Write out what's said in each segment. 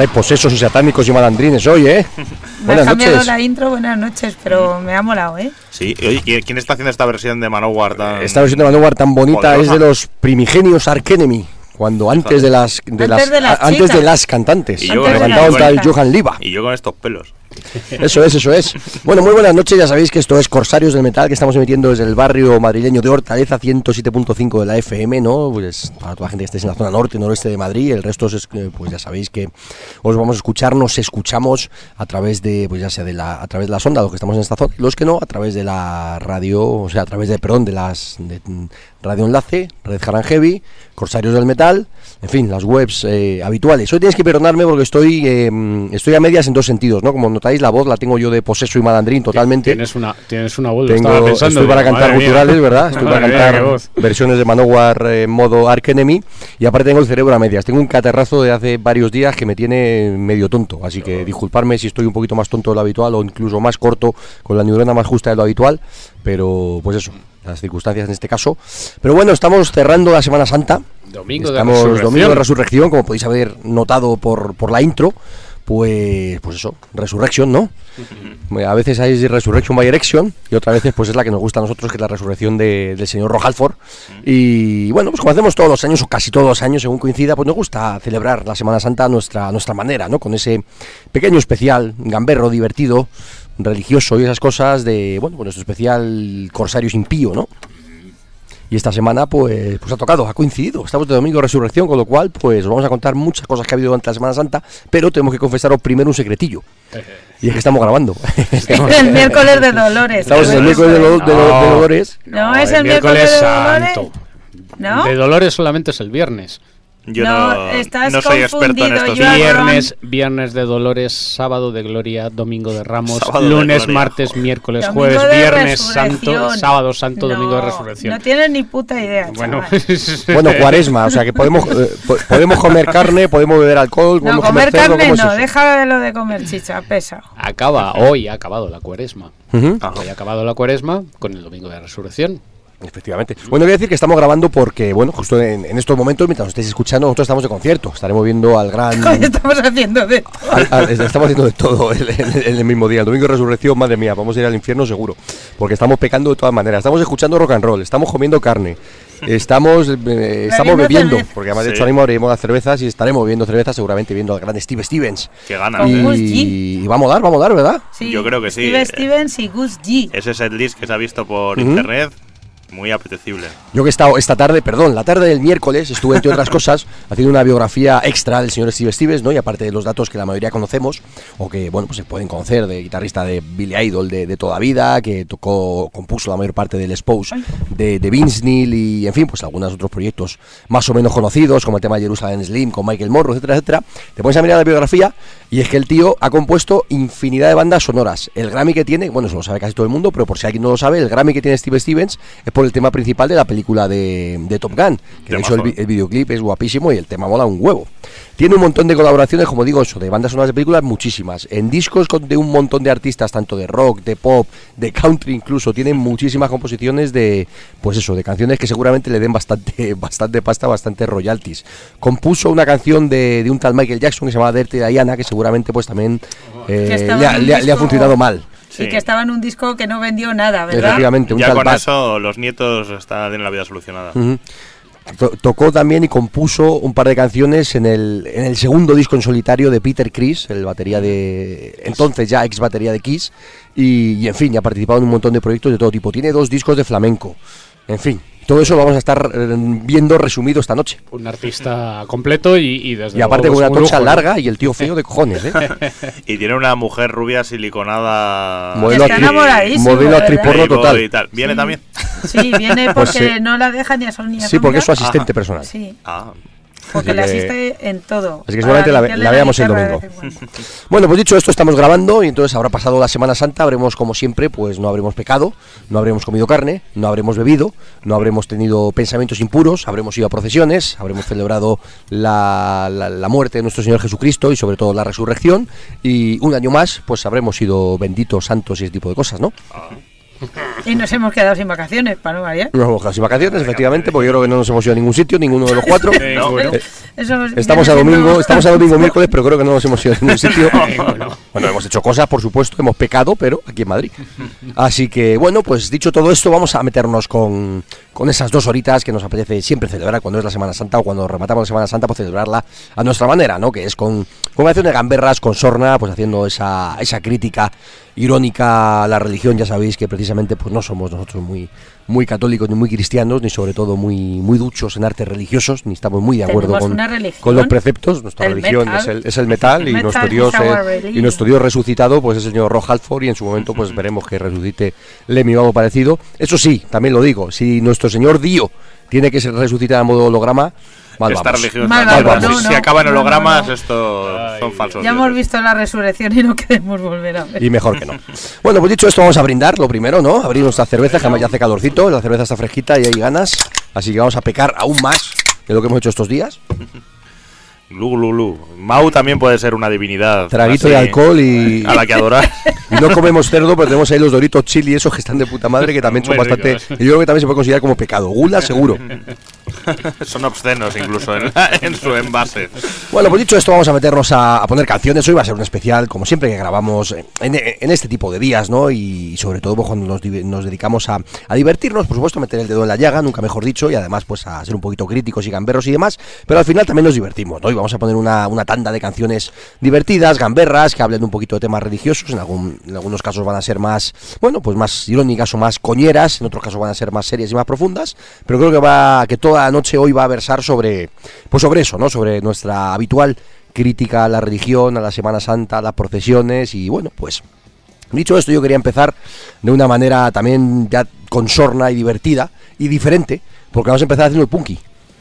Hay posesos y satánicos y malandrines hoy, ¿eh? Me ha cambiado la intro, buenas noches, pero me ha molado, ¿eh? Sí, oye, ¿quién está haciendo esta versión de Manowar tan... Esta versión de Manowar tan bonita es de los primigenios Arkenemy cuando antes de las de antes las, de las, antes de las cantantes Y yo del chicas. Johan Liva Y yo con estos pelos. eso es eso es bueno muy buenas noches ya sabéis que esto es Corsarios del Metal que estamos emitiendo desde el barrio madrileño de Hortaleza 107.5 de la FM no pues para toda la gente que estéis en la zona norte noroeste de Madrid el resto es eh, pues ya sabéis que os vamos a escuchar nos escuchamos a través de pues ya sea de la a través de la sonda los que estamos en esta zona los que no a través de la radio o sea a través de perdón de las de, Radio Enlace Red Haran Heavy Corsarios del Metal en fin, las webs eh, habituales. Hoy tienes que perdonarme porque estoy eh, estoy a medias en dos sentidos, ¿no? Como notáis, la voz la tengo yo de poseso y malandrín totalmente. Tienes una, tienes una voz, Tengo, pensando. estoy para digo, cantar madre mía. culturales, ¿verdad? Estoy para Madre cantar versiones de Manowar eh, en modo Ark Enemy y aparte tengo el cerebro a medias. Tengo un catarrazo de hace varios días que me tiene medio tonto, así que disculparme si estoy un poquito más tonto de lo habitual o incluso más corto con la neurona más justa de lo habitual, pero pues eso, las circunstancias en este caso. Pero bueno, estamos cerrando la Semana Santa. Domingo de Estamos Resurrección. domingo de resurrección, como podéis haber notado por, por la intro. Pues, pues eso, Resurrection, ¿no? A veces hay Resurrection by Erection y otras veces pues es la que nos gusta a nosotros, que es la resurrección de- del señor Rojalford. Y bueno, pues como hacemos todos los años, o casi todos los años, según coincida, pues nos gusta celebrar la Semana Santa a nuestra, a nuestra manera, ¿no? Con ese pequeño especial, gamberro, divertido, religioso y esas cosas de, bueno, pues nuestro especial Corsarios Impío, ¿no? Y esta semana, pues, pues ha tocado, ha coincidido. Estamos de domingo de resurrección, con lo cual, pues, os vamos a contar muchas cosas que ha habido durante la Semana Santa, pero tenemos que confesaros primero un secretillo. Y es que estamos grabando. el miércoles de Dolores. Estamos en el miércoles de, es. lo- de lo- de No. Dolores. No, es el miércoles de Dolores. santo. ¿No? De Dolores solamente es el viernes. Yo No, no, estás no soy experto en confundido, estos. Viernes, viernes de Dolores, sábado de Gloria, domingo de Ramos, Sábado de lunes, Gloria. martes, miércoles, Domingo jueves, de viernes, santo, sábado santo, domingo de No, resurrección. No tienes ni puta idea. bueno. Bueno, cuaresma, o sea que podemos, eh, po- podemos comer carne, podemos beber alcohol, No, podemos comer cerdo, carne ¿cómo es no, deja de lo de comer chicha, pesa. acaba, hoy ha acabado la cuaresma. Ujú. Ah, Hoy ha acabado la cuaresma con el domingo de resurrección. Efectivamente. Bueno, voy a decir que estamos grabando porque, bueno, justo en, en estos momentos, mientras nos estéis escuchando, nosotros estamos de concierto. Estaremos viendo al gran... Estamos haciendo de todo. al- al- estamos haciendo de todo el, el- el mismo día. El domingo de resurrección, madre mía, vamos a ir al infierno seguro. Porque estamos pecando de todas maneras. Estamos escuchando rock and roll, estamos comiendo carne, estamos, eh, estamos Bebiendo cerveza. Porque además, de Sí. hecho, ahora mismo las cervezas y estaremos bebiendo cervezas, seguramente viendo al gran Steve Stevens. Qué ganas. Con eh. Gus G. Y, y vamos a dar, vamos a dar, ¿verdad? Sí, Yo creo que sí. Steve Stevens y Gus G. Ese setlist que se ha visto por internet, muy apetecible. Yo que he estado esta tarde, perdón, la tarde del miércoles estuve, entre otras cosas, haciendo una biografía extra del señor Steve Stevens, ¿no? Y aparte de los datos que la mayoría conocemos, o que, bueno, pues se pueden conocer, de guitarrista de Billy Idol de, de toda vida, que tocó, compuso la mayor parte del Expose de, de Vince Neil y, en fin, pues algunos otros proyectos más o menos conocidos, como el tema de Jerusalem Slim, con Michael Morrow, etcétera, etcétera. Te pones a mirar la biografía y es que el tío ha compuesto infinidad de bandas sonoras. El Grammy que tiene, bueno, eso lo sabe casi todo el mundo, pero por si alguien no lo sabe, el Grammy que tiene Steve Stevens es por el tema principal de la película de, de Top Gun. Que de hecho el, el videoclip es guapísimo y el tema mola un huevo. Tiene un montón de colaboraciones, como digo, eso, de bandas sonoras de películas, muchísimas. En discos con- de un montón de artistas, tanto de rock, de pop, de country incluso, tienen muchísimas composiciones de, pues eso, de canciones que seguramente le den bastante, bastante pasta, bastante royalties. Compuso una canción de, de un tal Michael Jackson que se llama Dirty Diana, que seguramente pues también eh, le, ha, en le ha- le ha funcionado mal. Sí. Y que estaba en un disco que no vendió nada, ¿verdad? Efectivamente, un Ya tal con eso los nietos están, tienen la vida solucionada. Ujú. To- Tocó también y compuso un par de canciones en el, en el segundo disco en solitario de Peter Chris, el batería de. entonces ya ex batería de Kiss. Y, y, en fin, ya ha participado en un montón de proyectos de todo tipo. Tiene dos discos de flamenco. En fin, todo eso lo vamos a estar eh, viendo resumido esta noche. Un artista completo y, y desde Y aparte luego con una un tocha lujo, ¿no? larga y el tío feo de cojones, ¿eh? Y tiene una mujer rubia siliconada. Modelo Está enamoradísimo, modelo actriz porno total. y tal. ¿Viene Sí. también? Sí, viene porque Pues sí. no la deja ni a sol ni a Sí, porque es su asistente Ajá. personal. Sí, Ah, porque le asiste en todo. Así que seguramente la la veamos el domingo. Bueno, pues dicho esto, estamos grabando y entonces habrá pasado la Semana Santa, habremos como siempre, pues no habremos pecado, no habremos comido carne, no habremos bebido, no habremos tenido pensamientos impuros, habremos ido a procesiones, habremos celebrado la, la- la muerte de nuestro Señor Jesucristo y sobre todo la resurrección y un año más, pues habremos sido benditos, santos y ese tipo de cosas, ¿no? Y nos hemos quedado sin vacaciones, para no variar. Nos hemos quedado sin vacaciones, efectivamente, porque yo creo que no nos hemos ido a ningún sitio, ninguno de los cuatro. Eh, Eso Estamos a domingo, estamos a domingo miércoles, pero creo que no nos hemos ido a ningún sitio. Bueno, hemos hecho cosas, por supuesto, hemos pecado, pero aquí en Madrid. Así que, bueno, pues dicho todo esto, vamos a meternos con, con esas dos horitas que nos apetece siempre celebrar cuando es la Semana Santa o cuando rematamos la Semana Santa, pues celebrarla a nuestra manera, ¿no? Que es con, con de gamberras, con sorna, pues haciendo esa, esa crítica irónica a la religión. Ya sabéis que precisamente pues no somos nosotros muy, muy católicos ni muy cristianos, ni sobre todo muy, muy duchos en artes religiosos, ni estamos muy de acuerdo con, los preceptos. Nuestra el religión metal. es el, es el metal y Metal nuestro Dios y nuestro Dios resucitado pues es el señor Rob Halford y en su momento pues veremos que resucite Lemmy o algo parecido. Eso sí, también lo digo, si nuestro señor Dio tiene que ser resucitar a modo holograma, mal esta vamos. religión Mal está- vamos, si, no, si acaban no, no, hologramas, no. esto Ay, son falsos. Ya hemos visto la resurrección y no queremos volver a ver. Y mejor que no. Bueno, pues dicho esto, vamos a brindar lo primero, ¿no? Abrir nuestra cerveza, que además ya hace calorcito, la cerveza está fresquita y hay ganas. Así que vamos a pecar aún más de lo que hemos hecho estos días. Lu, lu, lu. Mau también puede ser una divinidad. Traguito así, de alcohol y, A la que adorar. y no comemos cerdo, pero tenemos ahí los doritos chili, esos que están de puta madre, que también son Muy bastante. ricos. Yo creo que también se puede considerar como pecado. Gula, seguro. Son obscenos incluso en, en, su envase. Bueno, pues dicho esto, vamos a meternos a, poner canciones. Hoy va a ser un especial, como siempre que grabamos en, en este tipo de días, ¿no? Y, sobre todo pues, cuando nos, nos dedicamos a, a, divertirnos, por supuesto, meter el dedo en la llaga, nunca mejor dicho, y además pues a ser un poquito críticos y gamberros y demás, pero al final también nos divertimos, ¿no? Y vamos a poner una, una tanda de canciones divertidas, gamberras, que hablen un poquito de temas religiosos, en, algún, en algunos casos van a ser más, bueno, pues más irónicas o más coñeras, en otros casos van a ser más serias y más profundas, pero creo que va que toda noche hoy va a versar sobre pues sobre eso, ¿no? Sobre nuestra habitual crítica a la religión, a la Semana Santa, a las procesiones y bueno, pues dicho esto yo quería empezar de una manera también ya consorna y divertida y diferente, porque vamos a empezar haciendo el punky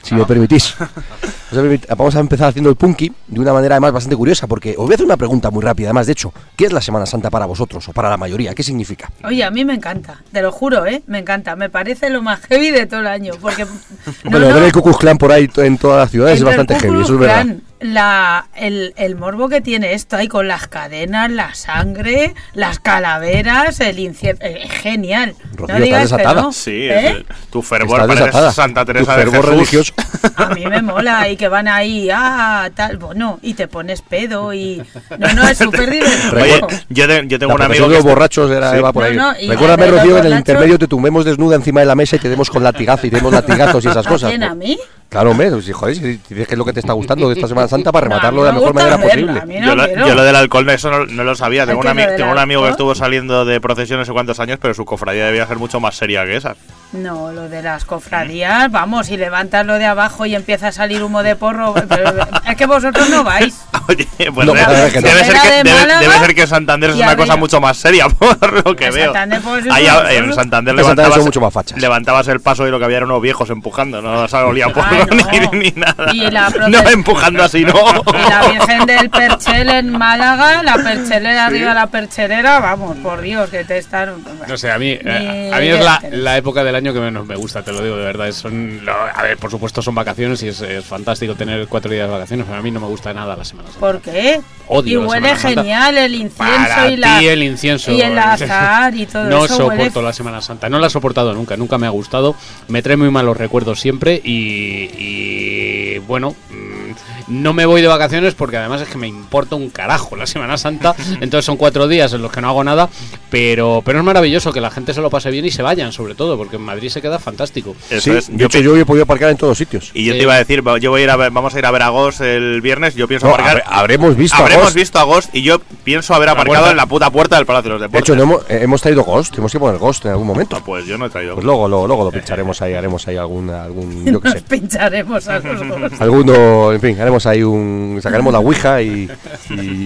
si me permitís. Vamos a empezar haciendo el punky de una manera además bastante curiosa, porque os voy a hacer una pregunta muy rápida. Además, de hecho, ¿qué es la Semana Santa para vosotros o para la mayoría? ¿Qué significa? Oye, a mí me encanta, te lo juro, ¿eh? Me encanta. Me parece lo más heavy de todo el año. Porque, bueno, ver el Ku Clan por ahí en todas las ciudades es bastante heavy, eso es verdad la, el, el, morbo que tiene esto ahí con las cadenas, la sangre, las calaveras, el incienso. Eh, genial. no digas que no. Sí, ¿Eh? tu fervor parece Santa Teresa de Jesús. religioso. A mí me mola y que van ahí, ah, tal, bueno, y te pones pedo y. No, no, es súper divertido. yo, yo, tengo un amigo. Que los borrachos era Eva por ahí. No, no, Recuérdame, Rocío, en el intermedio te tumbemos desnuda encima de la mesa y te demos con latigazo y te demos latigazos y esas cosas. ¿A mí? Claro, hombre, si, joder, si dices que es lo que te está gustando de esta Semana Santa para rematarlo de la mejor manera posible. yo, lo, del alcohol eso no, lo sabía. Tengo, un, tengo un amigo que estuvo saliendo de procesión no sé cuántos años, pero su cofradía debía ser mucho más seria que esa. No, lo de las cofradías, vamos, si levantas lo de abajo y empieza a salir humo de porro, es que vosotros no vais. Oye, pues debe, ser que, debe, ser que Santander es una cosa mucho más seria, por lo que veo. Santander, pues, en Santander levantabas, mucho más fachas. levantabas el paso y lo que había eran unos viejos empujando, no salía porro ni, nada. no empujando así, no. Y la Virgen del Perchel en Málaga, la perchelera arriba la perchelera, vamos, por Dios, que te están... No sé, a mí, eh, a mí es la, la época del año que menos me gusta, te lo digo de verdad. Son, a ver, por supuesto son vacaciones y es, fantástico tener cuatro días de vacaciones, pero a mí no me gusta nada la Semana Santa. ¿Por qué? Odio y huele genial el incienso y la el incienso y el azar y todo no eso. No soporto la Semana Santa, no la he soportado nunca, nunca me ha gustado. Me trae muy malos recuerdos siempre y, y bueno, no me voy de vacaciones porque además es que me importa un carajo la Semana Santa. Entonces son cuatro días en los que no hago nada. Pero, pero es maravilloso que la gente se lo pase bien y se vayan, sobre todo, porque en Madrid se queda fantástico. sí, de hecho, yo he podido aparcar en todos sitios. Y yo te iba a decir, yo voy a ir a ver, vamos a ir a ver a Ghost el viernes. Yo pienso aparcar. habremos visto habremos visto a Ghost y yo pienso haber aparcado en la puta puerta del Palacio de los Deportes. De hecho, hemos, eh, hemos, traído Ghost. Tenemos que poner Ghost en algún momento. Ah, pues yo no he traído. Pues luego, luego, luego lo pincharemos ahí, haremos ahí algún. algún yo sé. pincharemos a los Alguno, en fin, haremos ahí un sacaremos la Ouija y,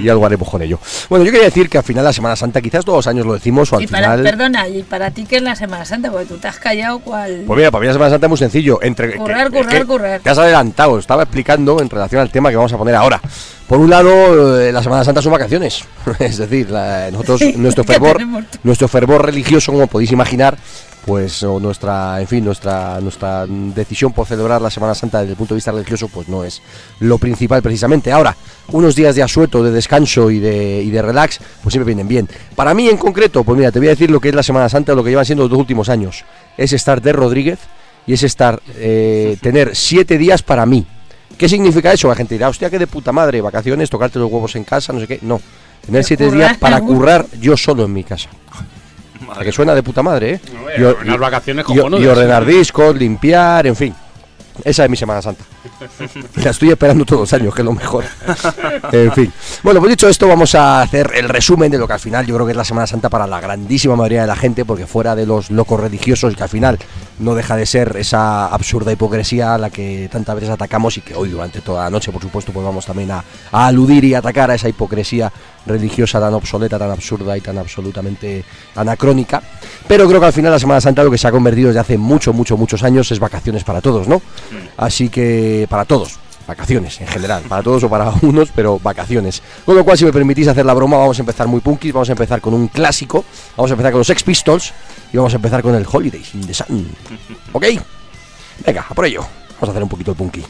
algo haremos con ello. Bueno, yo quería decir que al final la Semana Santa, quizás todos los años lo decimos, o al final. Perdona, ¿y para ti qué es la Semana Santa? Porque tú te has callado cuál. Pues mira, para mí la Semana Santa es muy sencillo. Entre, currar, currar, currar. Te has adelantado, estaba explicando en relación al tema que vamos a poner ahora. Por un lado, eh, la Semana Santa son vacaciones. es decir, nosotros, nuestro fervor, nuestro fervor religioso, como podéis imaginar, pues o nuestra en fin nuestra nuestra decisión por celebrar la Semana Santa desde el punto de vista religioso pues no es lo principal precisamente. Ahora unos días de asueto de descanso y de, y de relax pues siempre vienen bien. Para mí en concreto pues mira te voy a decir lo que es la Semana Santa lo que llevan siendo los dos últimos años. Es estar de Rodríguez y es estar eh, tener siete días para mí. ¿qué significa eso? la gente dirá hostia que de puta madre vacaciones tocarte los huevos en casa no sé qué no tener siete días para currar yo solo en mi casa que suena de puta madre, ¿eh? y, unas vacaciones y, y ordenar discos, limpiar, en fin. Esa es mi Semana Santa. La estoy esperando todos los años, que es lo mejor. En fin. Bueno, pues dicho esto, vamos a hacer el resumen de lo que al final yo creo que es la Semana Santa para la grandísima mayoría de la gente, porque fuera de los locos religiosos, que al final no deja de ser esa absurda hipocresía a la que tantas veces atacamos y que hoy durante toda la noche, por supuesto, pues vamos también a, a aludir y atacar a esa hipocresía religiosa tan obsoleta, tan absurda y tan absolutamente anacrónica. Pero creo que al final la Semana Santa lo que se ha convertido desde hace mucho, mucho, muchos años es vacaciones para todos, ¿no? Así que para todos, vacaciones en general, para todos o para unos, pero vacaciones. Con lo cual, si me permitís hacer la broma, vamos a empezar muy punky, vamos a empezar con un clásico, vamos a empezar con los Sex Pistols y vamos a empezar con el Holidays in the Sun. ¿Ok? Venga, a por ello. Vamos a hacer un poquito de punky.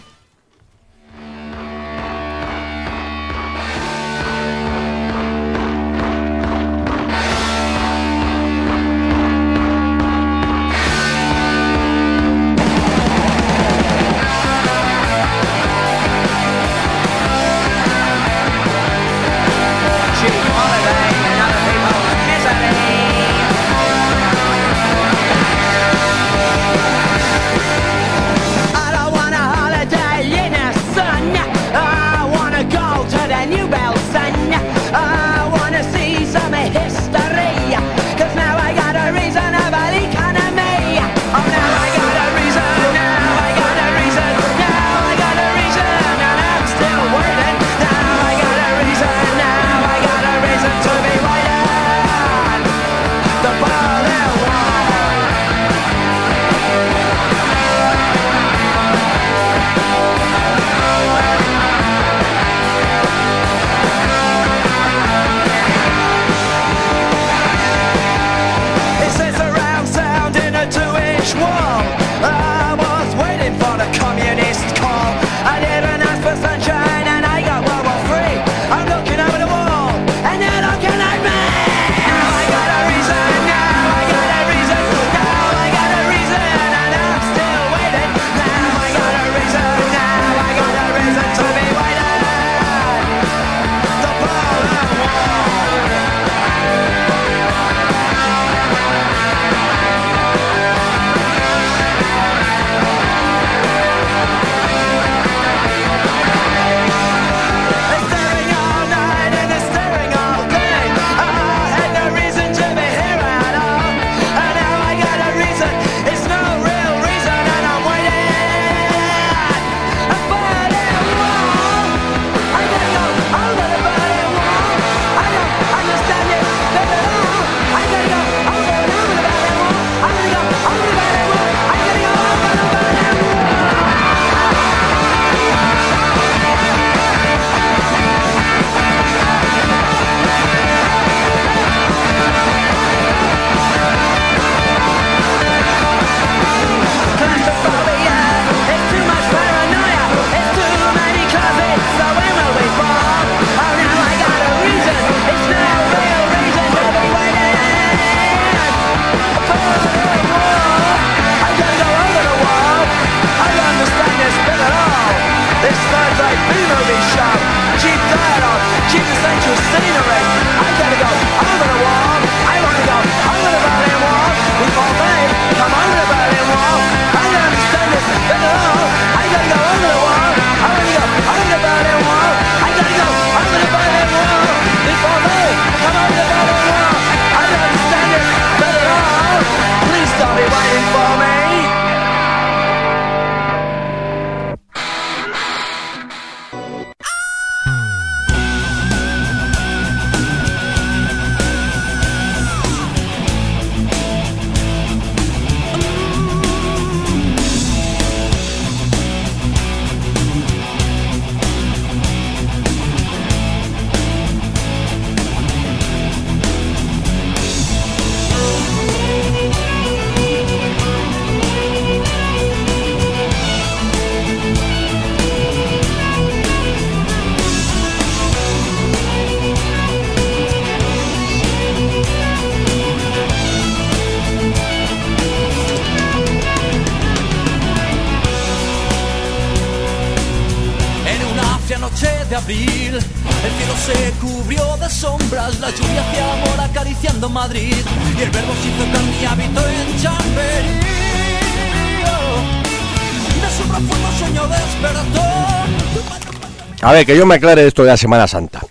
Ver, que yo me aclare esto de la Semana Santa.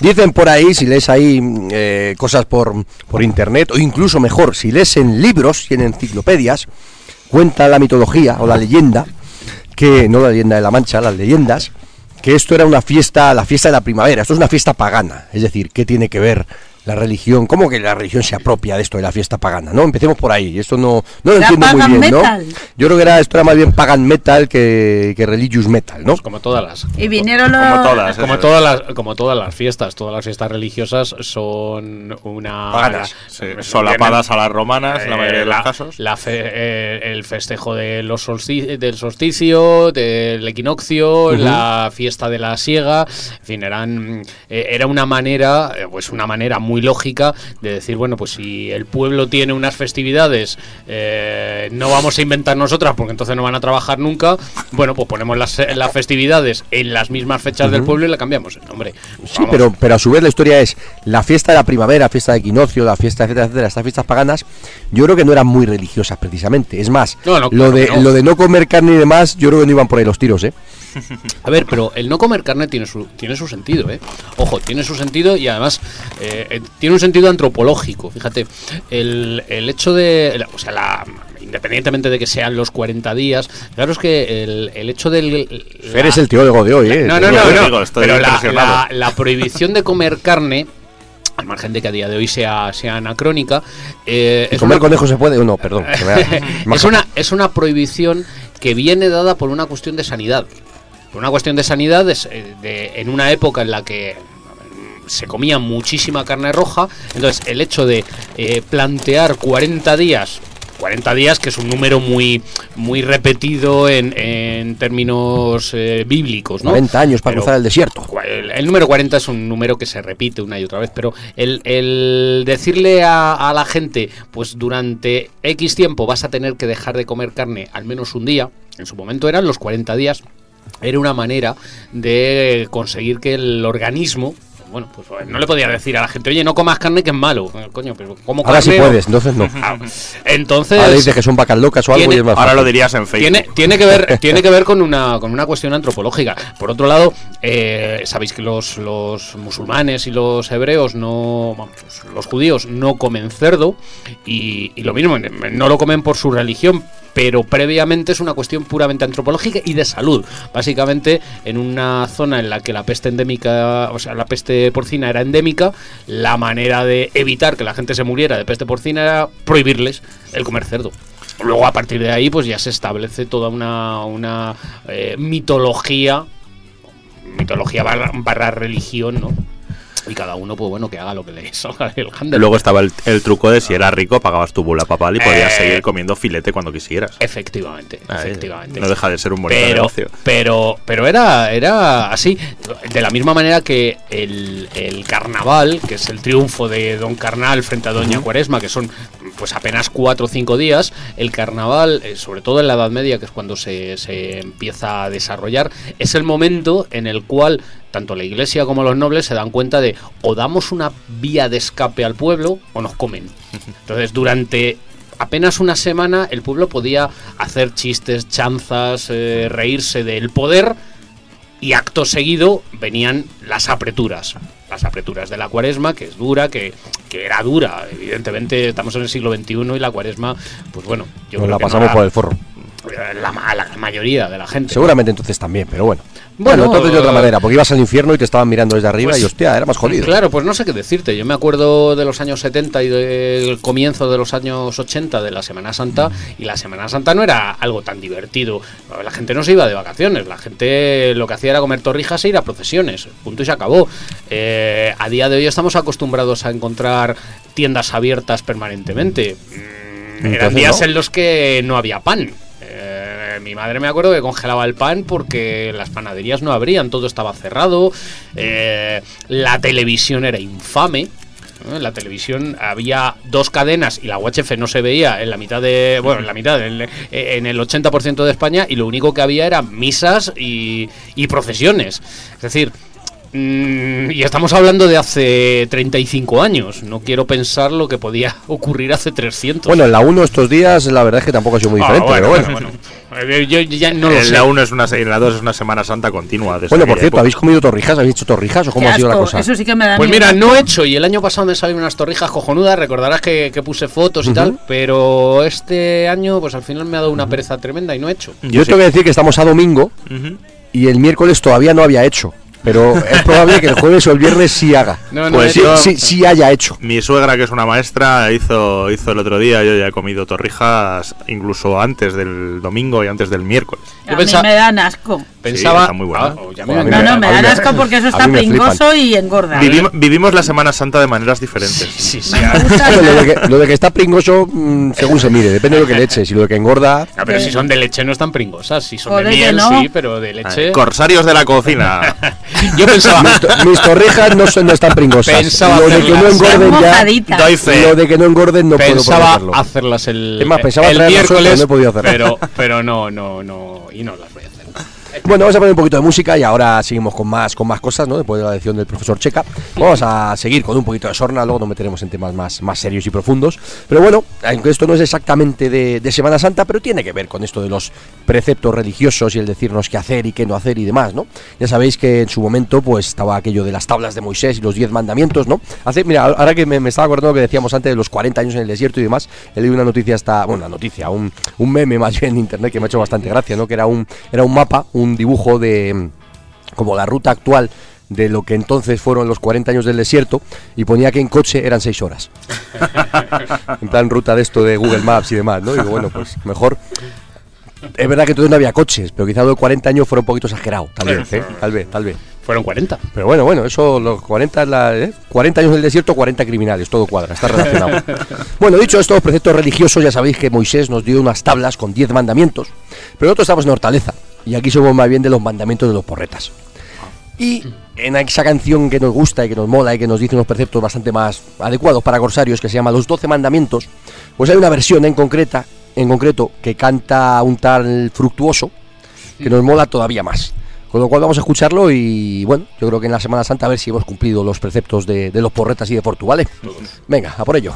Dicen por ahí, si lees ahí eh, cosas por, por internet, o incluso mejor, si lees en libros y en enciclopedias, cuenta la mitología o la leyenda, que no la leyenda de la Mancha, las leyendas, que esto era una fiesta, la fiesta de la primavera, esto es una fiesta pagana, es decir, ¿qué tiene que ver la religión, cómo que la religión se apropia de esto de la fiesta pagana, ¿no? Empecemos por ahí, esto no, no lo entiendo muy bien, ¿no? Yo creo que era, esto era más bien pagan metal que, que religious metal, ¿no? Pues como todas las. Y vinieron los... Como todas, como todas las, como todas las fiestas, todas las fiestas religiosas son una... Paganas, solapadas a las romanas, en la mayoría de los casos. La eh, el festejo de los del solsticio, del equinoccio, la fiesta de la siega, en fin, eran, eh, era una manera, eh, pues una manera muy lógica de decir, bueno, pues si el pueblo tiene unas festividades, eh, no vamos a inventar nosotras porque entonces no van a trabajar nunca. Bueno, pues ponemos las, las festividades en las mismas fechas del pueblo y le cambiamos el nombre. Sí, pero, pero a su vez la historia es la fiesta de la primavera, fiesta de equinoccio, la fiesta, etcétera, etcétera, estas fiestas paganas, yo creo que no eran muy religiosas precisamente. Es más, lo, de, lo de no comer carne y demás, yo creo que no iban por ahí los tiros, ¿eh? A ver, pero el no comer carne tiene su, tiene su sentido, ¿eh? Ojo, tiene su sentido y además eh, eh, tiene un sentido antropológico. Fíjate, el, el hecho de. O sea, la, independientemente de que sean los 40 días, claro es que el, el hecho del... Eres el tío de hoy, ¿eh? No, no, no, no, pero la, la, prohibición de comer carne al margen de que a día de hoy sea, sea anacrónica. Eh, ¿Comer conejo se puede? No, perdón. es, una, es una prohibición que viene dada por una cuestión de sanidad. Por una cuestión de sanidad, eh, en una época en la que se comía muchísima carne roja, entonces el hecho de eh, plantear 40 días 40 días, que es un número muy, muy repetido en, en términos eh, bíblicos. ¿no? 40 años para cruzar el desierto. El, número 40 es un número que se repite una y otra vez, pero el, el decirle a, a, la gente, pues durante X tiempo vas a tener que dejar de comer carne al menos un día, en su momento eran los 40 días, era una manera de conseguir que el organismo bueno, pues no le podía decir a la gente, oye, no comas carne que es malo. Coño, pero ¿cómo Ahora sí puedes, entonces no. Ah, entonces. Ahora dices que son vacas locas o algo y es más Ahora lo dirías en Facebook. Tiene, tiene, que ver, tiene que ver con una, con una cuestión antropológica. Por otro lado, eh, sabéis que los, los musulmanes y los hebreos no. Pues los judíos no comen cerdo y, y lo mismo, no lo comen por su religión, pero previamente es una cuestión puramente antropológica y de salud. Básicamente, en una zona en la que la peste endémica, o sea, la peste porcina era endémica, la manera de evitar que la gente se muriera de peste porcina era prohibirles el comer cerdo. Luego, a partir de ahí, pues ya se establece toda una, una eh, mitología, mitología barra religión, ¿no? Y cada uno, pues bueno, que haga lo que le salga el Luego estaba el, truco de si era rico, pagabas tu bula papal y podías eh, seguir comiendo filete cuando quisieras. Efectivamente, efectivamente. No deja de ser un buen negocio. Pero, pero era, era así. De la misma manera que el, el carnaval, que es el triunfo de Don Carnal frente a Doña Cuaresma, que son pues apenas cuatro o cinco días, el carnaval, eh, sobre todo en la Edad Media, que es cuando se, se empieza a desarrollar, es el momento en el cual tanto la iglesia como los nobles se dan cuenta de o damos una vía de escape al pueblo o nos comen. Entonces, durante apenas una semana el pueblo podía hacer chistes, chanzas, eh, reírse del poder y acto seguido venían las apreturas. Las apreturas de la cuaresma, que es dura, que, que era dura. Evidentemente estamos en el siglo XXI y la cuaresma, pues bueno, yo Nos la pasamos por el forro. La, la, mayoría de la gente. Seguramente entonces también, pero bueno. Bueno, entonces de otra manera, porque ibas al infierno y te estaban mirando desde arriba y pues, hostia, era más jodido. Claro, pues no sé qué decirte. Yo me acuerdo de los años 70 y del comienzo de los años 80 de la Semana Santa y la Semana Santa no era algo tan divertido. La gente no se iba de vacaciones, la gente lo que hacía era comer torrijas e ir a procesiones. Punto y se acabó. Eh, a día de hoy estamos acostumbrados a encontrar tiendas abiertas permanentemente. Mm, eran días en los que no había pan mi madre me acuerdo que congelaba el pan porque las panaderías no abrían, todo estaba cerrado, eh, la televisión era infame. En la televisión había dos cadenas y la UHF no se veía en la mitad de. Bueno, en la mitad, en, el 80% de España y lo único que había eran misas y, y procesiones. Es decir, Mm, y estamos hablando de hace 35 años. No quiero pensar lo que podía ocurrir hace 300. Bueno, en la 1 estos días la verdad es que tampoco ha sido muy ah, diferente, pero bueno. Yo ya no lo sé. La 1 es una, la 2 es una Semana Santa continua. Bueno, por cierto, ¿habéis comido torrijas? ¿Habéis hecho torrijas o cómo ha sido la cosa? Eso sí que me da Pues mira, no he hecho y el año pasado me salieron unas torrijas cojonudas. Recordarás que, puse fotos y tal, pero este año, pues al final me ha dado una pereza tremenda y no he hecho. Yo, tengo que decir que estamos a domingo y el miércoles todavía no había hecho. Pero es probable que el jueves o el viernes sí haga. pues sí, sí, haya hecho. Mi suegra, que es una maestra, hizo, hizo el otro día. Yo ya he comido torrijas incluso antes del domingo y antes del miércoles. A mí me dan asco. Pensaba. muy buena. Ah, no, no, me dan asco porque eso está pringoso y engorda. Vivimos, la Semana Santa de maneras diferentes. Sí, sí, lo, de que, está pringoso, mm, según se mire, depende de lo que le eches. Y lo de que engorda. Ah, pero si son de leche no están pringosas. Si son de miel, sí, pero de leche. corsarios de la cocina. Yo pensaba. mis, torrijas no, son, no están pringosas. Pensaba lo de que no engorden ya. Doy fe. Lo de que no engorden no pensaba puedo hacerlas el, es más, pensaba el miércoles, no he podido hacerlas. Pero, pero no, no, no. Y no las voy a hacer. Bueno, vamos a poner un poquito de música y ahora seguimos con más, con más cosas, ¿no? Después de la lección del profesor Checa. Vamos a seguir con un poquito de sorna, luego nos meteremos en temas más, más serios y profundos. Pero bueno, aunque esto no es exactamente de, Semana Santa, pero tiene que ver con esto de los preceptos religiosos y el decirnos qué hacer y qué no hacer y demás, ¿no? Ya sabéis que en su momento, pues estaba aquello de las tablas de Moisés y los diez mandamientos, ¿no? Hace, mira, ahora que me, estaba acordando que decíamos antes de los 40 años en el desierto y demás, he leído una noticia hasta, bueno, una noticia, un, un meme más bien en internet que me ha hecho bastante gracia, ¿no? Que era un, era un mapa, un dibujo de como la ruta actual de lo que entonces fueron los 40 años del desierto y ponía que en coche eran 6 horas. en plan ruta de esto de Google Maps y demás, ¿no? Digo, bueno, pues mejor. Es verdad que entonces no había coches, pero quizá los 40 años fueron un poquito exagerado, tal vez, ¿eh? Tal vez, tal vez. Fueron 40. Pero bueno, bueno, eso, los 40, la, 40 ¿eh? años del desierto, 40 criminales, todo cuadra, está relacionado. bueno, dicho esto, los preceptos religiosos, ya sabéis que Moisés nos dio unas tablas con 10 mandamientos, pero nosotros estamos en Hortaleza, y aquí somos más bien de los mandamientos de los porretas. Y en esa canción que nos gusta y que nos mola y que nos dice unos preceptos bastante más adecuados para corsarios, que se llama Los Doce Mandamientos, pues hay una versión en, concreta, en concreto que canta un tal fructuoso que nos mola todavía más. Con lo cual vamos a escucharlo y bueno, yo creo que en la Semana Santa a ver si hemos cumplido los preceptos de, de los porretas y de Portu, ¿vale? Venga, a por ello.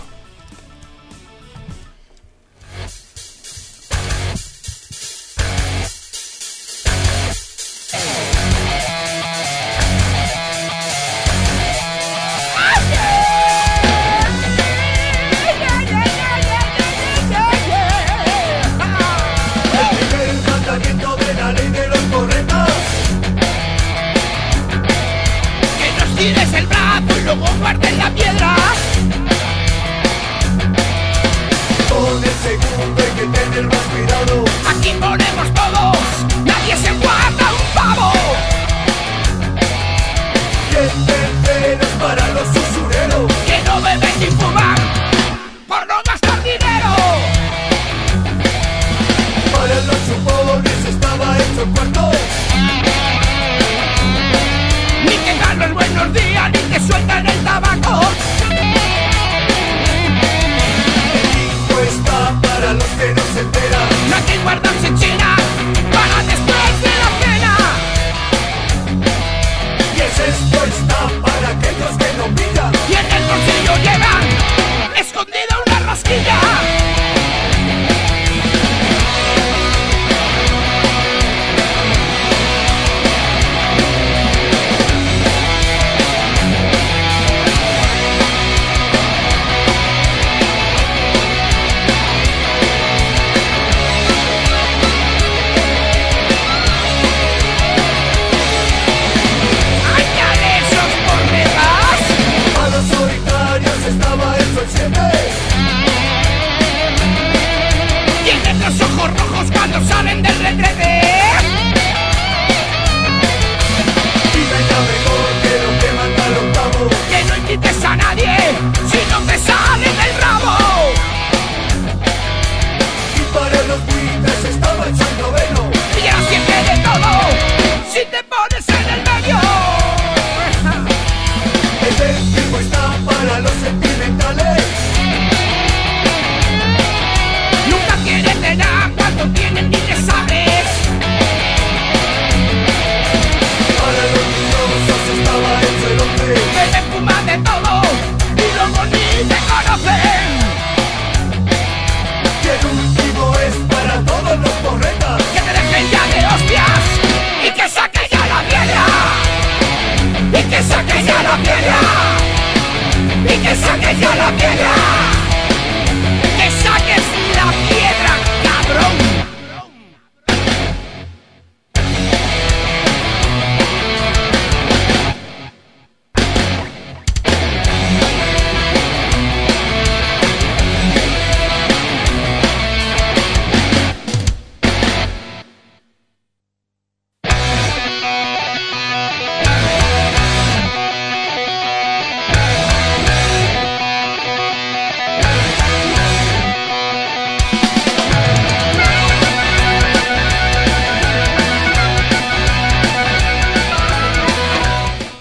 No hay que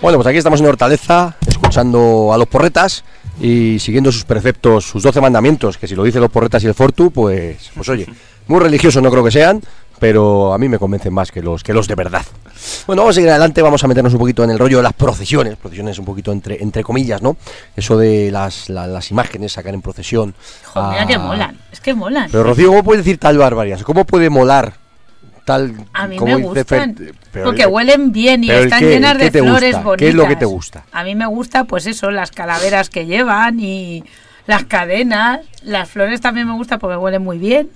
Bueno, pues aquí estamos en Hortaleza, escuchando a los porretas y siguiendo sus preceptos, sus doce mandamientos, que si lo dicen los porretas y el Fortu, pues, pues oye, muy religiosos no creo que sean, pero a mí me convencen más que los que los de verdad. Bueno, vamos a seguir adelante, vamos a meternos un poquito en el rollo de las procesiones, procesiones un poquito entre, entre comillas, ¿no? Eso de las, las imágenes, sacar en procesión. Joder, mira que molan, es que molan. Pero Rocío, ¿cómo puede decir tal barbaridad? ¿Cómo puede molar tal a mí me gustan porque huelen bien y están llenas de flores bonitas. ¿Qué es lo que te gusta? A mí me gusta pues eso, las calaveras que llevan y las cadenas, las flores también me gustan porque huelen muy bien.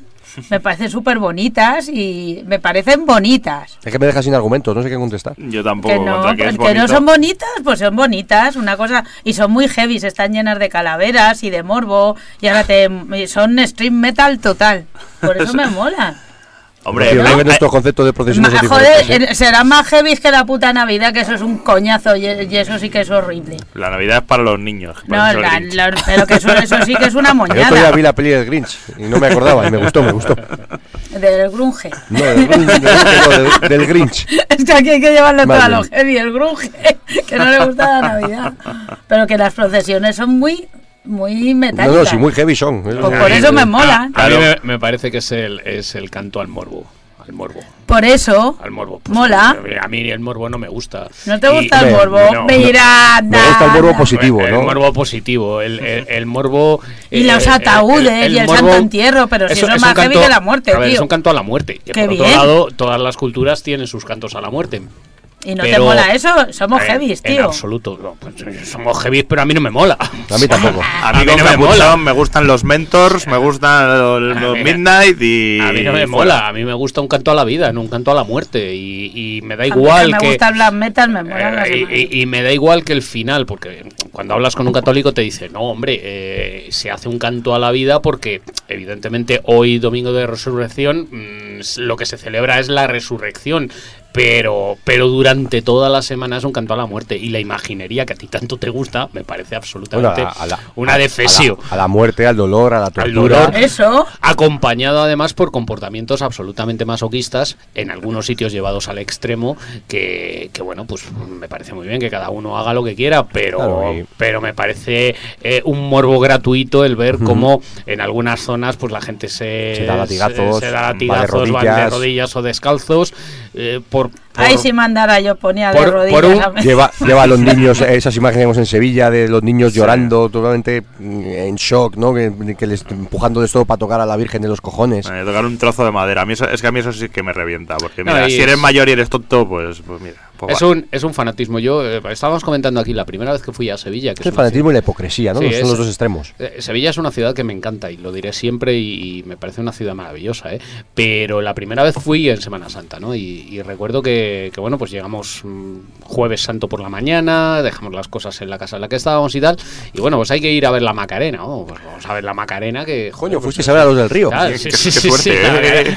Me parecen súper bonitas y me parecen bonitas. Es que me dejas sin argumentos, no sé qué contestar. Yo tampoco. Que no, que, no son bonitas, pues son bonitas, una cosa. Y son muy heavy, están llenas de calaveras y de morbo. Y ahora te, son stream metal total. Por eso me molan. Hombre, ¿no? que nuestro concepto de procesiones Joder, ¿eh? será más heavy que la puta Navidad, que eso es un coñazo y, eso sí que es horrible. La Navidad es para los niños. No, pero que eso, eso, sí que es una moñada. Yo todavía vi la peli del Grinch y no me acordaba y me gustó, me gustó. Del grunge. No, del, grunge, del, del, Grinch. Es que aquí hay que llevarlo todo a lo heavy, el grunge, que no le gusta la Navidad. Pero que las procesiones son muy muy metálicas. No, no, sí, muy heavy son. Pues por eso me mola. A, mí me, parece que es el, es el canto al morbo. Al morbo. Por eso. Al morbo. Pues, mola. A mí el morbo no me gusta. ¿No te gusta el morbo? Mira, Me gusta el morbo positivo, ¿no? El morbo positivo. El, el, morbo. Y los ataúdes y el santo entierro, pero si eso, es más heavy que la muerte, tío. Es un canto a la muerte. Que por otro lado, todas las culturas tienen sus cantos a la muerte. ¿Y no te mola eso? Somos heavy, tío. En absoluto. pues, somos heavy, pero a mí no me mola. A mí tampoco. a mí, no me, mola. Me gustan los mentors, me gustan los, Midnight y. A mí no me mola. A mí me gusta un canto a la vida, no un canto a la muerte. Y, me da igual que. Me gusta el black metal, me mola. Eh, y, me da igual que el final, porque cuando hablas con un católico te dice, no, hombre, eh, se hace un canto a la vida porque, evidentemente, hoy, domingo de resurrección, mm, lo que se celebra es la resurrección pero, pero durante toda la semana es un canto a la muerte. Y la imaginería que a ti tanto te gusta me parece absolutamente una defesio. A la, muerte, al dolor, a la tortura. Eso. Acompañado además por comportamientos absolutamente masoquistas, en algunos sitios llevados al extremo, que, que bueno, pues me parece muy bien que cada uno haga lo que quiera, pero, pero me parece eh, un morbo gratuito el ver cómo en algunas zonas pues la gente se, se da latigazos, se, da latigazos van de rodillas o descalzos. Eh, por Ahí sí mandara yo ponía de rodillas. lleva, lleva a los niños, esas imágenes en Sevilla de los niños llorando totalmente mm, en shock, ¿no? Que, les empujando de todo para tocar a la Virgen de los cojones. Eh, tocar un trozo de madera. A mí es que a mí eso sí que me revienta. Porque mira, si eres mayor y eres tonto, pues, pues mira. Pues es, un, es un fanatismo. Yo eh, estábamos comentando aquí la primera vez que fui a Sevilla. Que es el fanatismo y la hipocresía, ¿no? Son los dos extremos. Eh, Sevilla es una ciudad que me encanta y lo diré siempre y, me parece una ciudad maravillosa, ¿eh? Pero la primera vez fui en Semana Santa, ¿no? Y, recuerdo que, bueno, pues llegamos mm, jueves santo por la mañana, dejamos las cosas en la casa en la que estábamos y tal. Y bueno, pues hay que ir a ver la Macarena, ¿no? Pues vamos a ver la Macarena que... Coño, fuiste a ver a los del río. sí, sí, sí,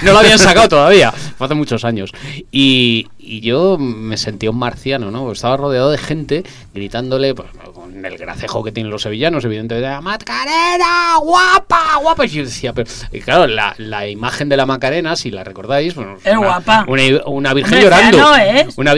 No lo habían sacado todavía, hace muchos años. Y, y yo me sentía un marciano, ¿no? Estaba rodeado de gente gritándole, pues, con el gracejo que tienen los sevillanos, evidentemente, ¡Macarena! ¡Guapa! ¡Guapa! Y yo decía, pero. Y claro, la, la imagen de la Macarena, si la recordáis, bueno, es guapa. Una, una virgen llorando. No, ¿eh? Una,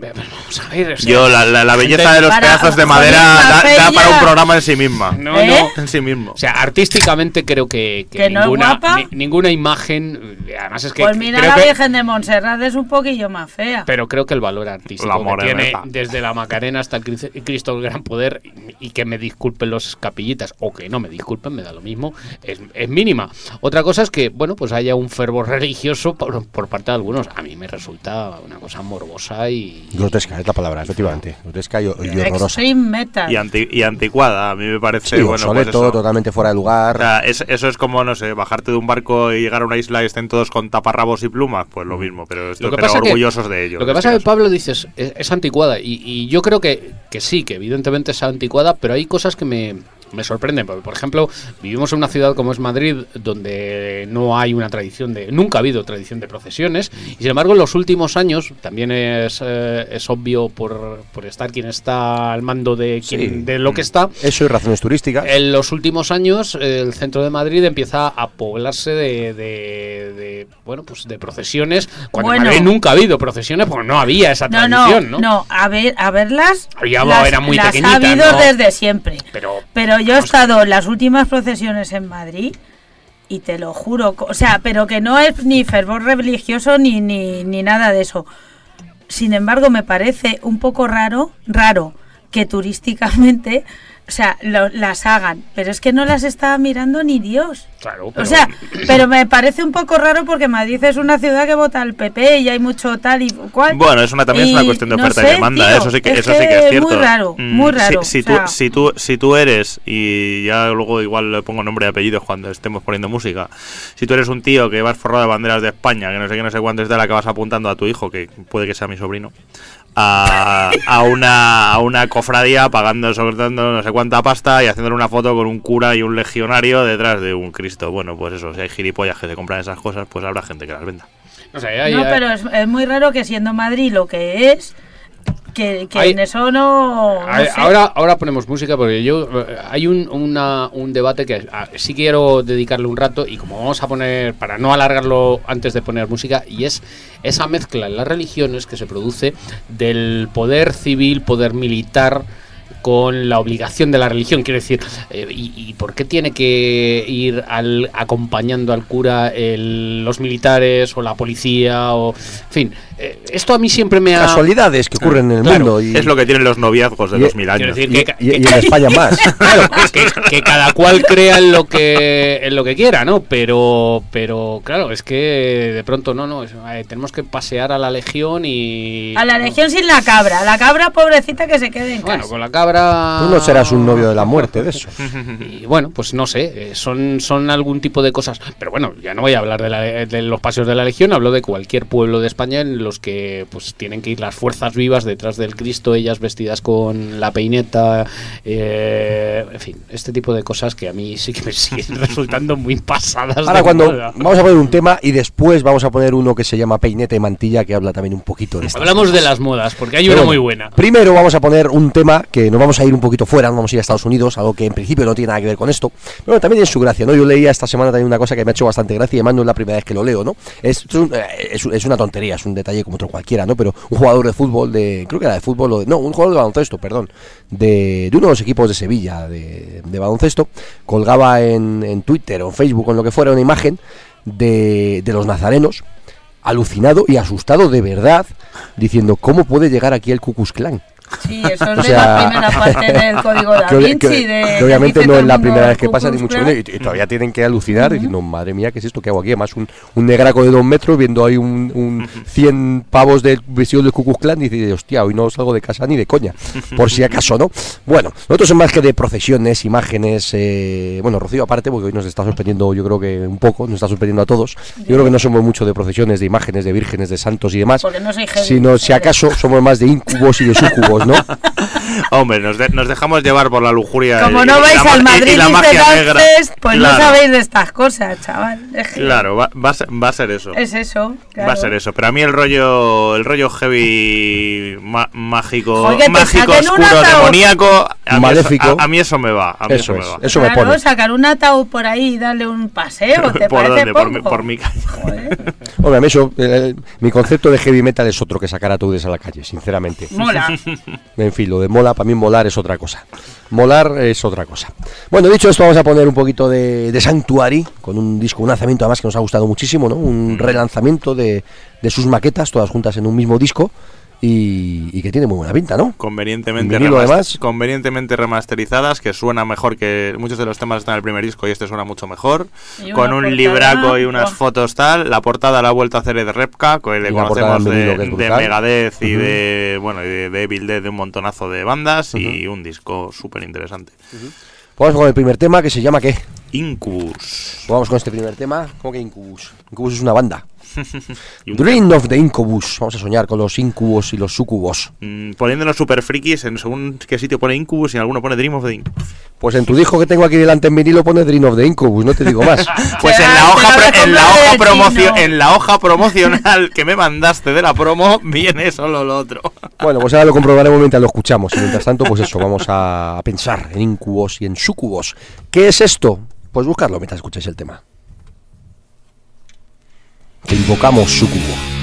Vamos a ver. Yo, la, la, belleza de los pedazos de madera da, para un programa en sí misma. No, no. ¿Eh? En sí mismo. O sea, artísticamente creo que, que, ninguna, ninguna imagen. Además es que. Pues mira, la Virgen de Montserrat es un poquillo más fea. Pero creo que el valor artístico que tiene desde la Macarena hasta el Cristo del Gran Poder, y que me disculpen los capillitas, o que no me disculpen, me da lo mismo, es, es mínima. Otra cosa es que, bueno, pues haya un fervor religioso por, por parte de algunos. A mí me resulta una cosa morbosa y Grotesca es la palabra, efectivamente. Grotesca y, horrorosa. metal. Y, anti, y, anticuada, a mí me parece. bueno, pues todo totalmente fuera de lugar. O sea, eso es como, no sé, bajarte de un barco y llegar a una isla y estén todos con taparrabos y plumas, pues lo mm. mismo, pero, estoy, pero orgullosos de ello. Lo que pasa es que Pablo dices es, es, anticuada y, y, yo creo que, que sí, que evidentemente es anticuada, pero hay cosas que me me sorprenden. Porque, por ejemplo, vivimos en una ciudad como es Madrid, donde no hay una tradición de. Nunca ha habido tradición de procesiones. Y sin embargo, en los últimos años, también es, eh, es obvio por, por, estar quien está al mando de, quien, de lo que está. Eso y razones turísticas. En los últimos años, el centro de Madrid empieza a poblarse de, de, bueno, pues de procesiones. Cuando en Madrid nunca ha habido procesiones, porque no había esa tradición, ¿no? No, a, ver, a verlas. Ya las, era muy las ha habido desde siempre. Pero, pero yo he estado en las últimas procesiones en Madrid y te lo juro, o sea, pero que no es ni fervor religioso ni, ni, ni nada de eso. Sin embargo, me parece un poco raro, raro que turísticamente o sea, las hagan, pero es que no las está mirando ni Dios. Claro, pero... O sea, pero me parece un poco raro porque Madrid es una ciudad que vota al PP y hay mucho tal y cual. Bueno, es una, también es una cuestión de oferta y demanda, eso sí que, es, eso sí que es cierto. Muy raro, mm, muy raro. Si, tú, si, tú, si tú eres, y ya luego igual le pongo nombre y apellidos cuando estemos poniendo música, si tú eres un tío que vas forrado de banderas de España, que no sé qué, no sé cuánto es de la que vas apuntando a tu hijo, que puede que sea mi sobrino, a, a, una, a una cofradía pagando, soltando no sé cuánta pasta y haciéndole una foto con un cura y un legionario detrás de un Cristo. Bueno, pues eso, si hay gilipollas que se compran esas cosas, pues habrá gente que las venda. No, pero es, es, muy raro que siendo Madrid lo que es, que, en eso no, ahora ahora ponemos música porque yo eh, hay un, un debate que ah, sí quiero dedicarle un rato y como vamos a poner para no alargarlo antes de poner música y es esa mezcla en las religiones que se produce del poder civil poder militar con la obligación de la religión. Quiero decir, eh, y, por qué tiene que ir al, acompañando al cura los militares o la policía? o En fin, esto a mí siempre me ha... Casualidades que ocurren en el mundo. Y... Es lo que tienen los noviazgos de los mil años. y, en España más. claro, que, cada cual crea en lo que en lo que quiera, ¿no? Pero, pero claro, es que de pronto no, no, eh, tenemos que pasear a la legión y... A la legión sin la cabra. La cabra pobrecita que se quede en bueno, con la cabra Tú no serás un novio de la muerte de eso. Y bueno, pues no sé, eh, son, son algún tipo de cosas. Pero bueno, ya no voy a hablar de, los paseos de la Legión, hablo de cualquier pueblo de España en los que pues tienen que ir las fuerzas vivas detrás del Cristo, ellas vestidas con la peineta, eh, en fin, este tipo de cosas que a mí sí que me siguen resultando muy pasadas. Ahora cuando vamos a poner un tema y después vamos a poner uno que se llama Peineta y Mantilla, que habla también un poquito de esto. Hablamos de las modas, porque hay una muy buena. Primero vamos a poner un tema que no vamos a ir un poquito fuera, vamos a ir a Estados Unidos, algo que en principio no tiene nada que ver con esto, pero también tiene su gracia, ¿no? Yo leía esta semana también una cosa que me ha hecho bastante gracia y además no es la primera vez que lo leo, ¿no? Es, es, es, una tontería, es un detalle como otro cualquiera, ¿no? Pero un jugador de fútbol, de creo que era de fútbol, no, un jugador de baloncesto, perdón, de, de uno de los equipos de Sevilla de, de baloncesto, colgaba en, en Twitter o en Facebook o en lo que fuera una imagen de, de los nazarenos alucinado y asustado de verdad, diciendo, ¿cómo puede llegar aquí el Ku Klux Klan? Sí, eso es de la primera parte del código da Vinci. de, obviamente no es la primera vez que pasa, ni mucho menos. Y, todavía tienen que alucinar diciendo, madre mía, ¿qué es esto que hago aquí? Además, un, un negraco de dos metros viendo ahí un, un 100 pavos de vestido de Cucuz Clan y dice, hostia, hoy no salgo de casa ni de coña. Por si acaso, ¿no? Bueno, nosotros somos más que de procesiones, imágenes. Eh, bueno, Rocío, aparte, porque hoy nos está sorprendiendo, yo creo que un poco, nos está sorprendiendo a todos. Yo creo que no somos mucho de procesiones, de imágenes, de vírgenes, de santos y demás. No sino, si acaso, somos más de incubos y de sucubos, ¿no? Hombre, nos, nos, dejamos llevar por la lujuria. Como no vais al Madrid y, la magia negra. pues no sabéis de estas cosas, chaval. Claro, va, va, a ser, va, a ser, eso. Es eso. Va a ser eso. Pero a mí el rollo, el rollo heavy mágico, mágico, oscuro, demoníaco, a maléfico. Mí eso, a, mí eso me va. A mí eso, es, me va. Eso claro, me pone. sacar un ataúd por ahí y darle un paseo, ¿te ¿Por parece dónde? Por, mi, por mi calle. Hombre, a mí eso, el, mi concepto de heavy metal es otro que sacar ataúdes a la calle, sinceramente. Mola. En fin, lo de mola, para mí molar es otra cosa. Molar es otra cosa. Bueno, dicho esto, vamos a poner un poquito de, de Sanctuary, con un disco, un lanzamiento además que nos ha gustado muchísimo, ¿no? Un relanzamiento de, de sus maquetas, todas juntas en un mismo disco. Y, que tiene muy buena pinta, ¿no? Convenientemente, remaster, convenientemente remasterizadas, que suena mejor que muchos de los temas están en el primer disco y este suena mucho mejor. Con un libraco y unas fotos tal. La portada la ha vuelto a hacer de Repka, que le conocemos de, de, Megadeth y de bueno y de, Evil Dead, de un montonazo de bandas y un disco súper interesante. Vamos con el primer tema que se llama ¿qué? Incubus. Vamos con este primer tema. ¿Cómo que Incubus? Incubus es una banda. Dream of the Incubus. Vamos a soñar con los incubos y los sucubos. Mm, poniéndonos super frikis, en según qué sitio pone Incubus y en alguno pone Dream of the Incubus. Pues en tu disco que tengo aquí delante en vinilo pone Dream of the Incubus, no te digo más. Pues en la hoja, pro- en la hoja promocio- en la hoja promocional que me mandaste de la promo viene solo lo otro. Bueno, pues ahora lo comprobaremos mientras lo escuchamos. Y mientras tanto, pues eso, vamos a a pensar en incubos y en sucubos. ¿Qué es esto? Pues buscarlo mientras escucháis el tema. Que invocamos sucubo.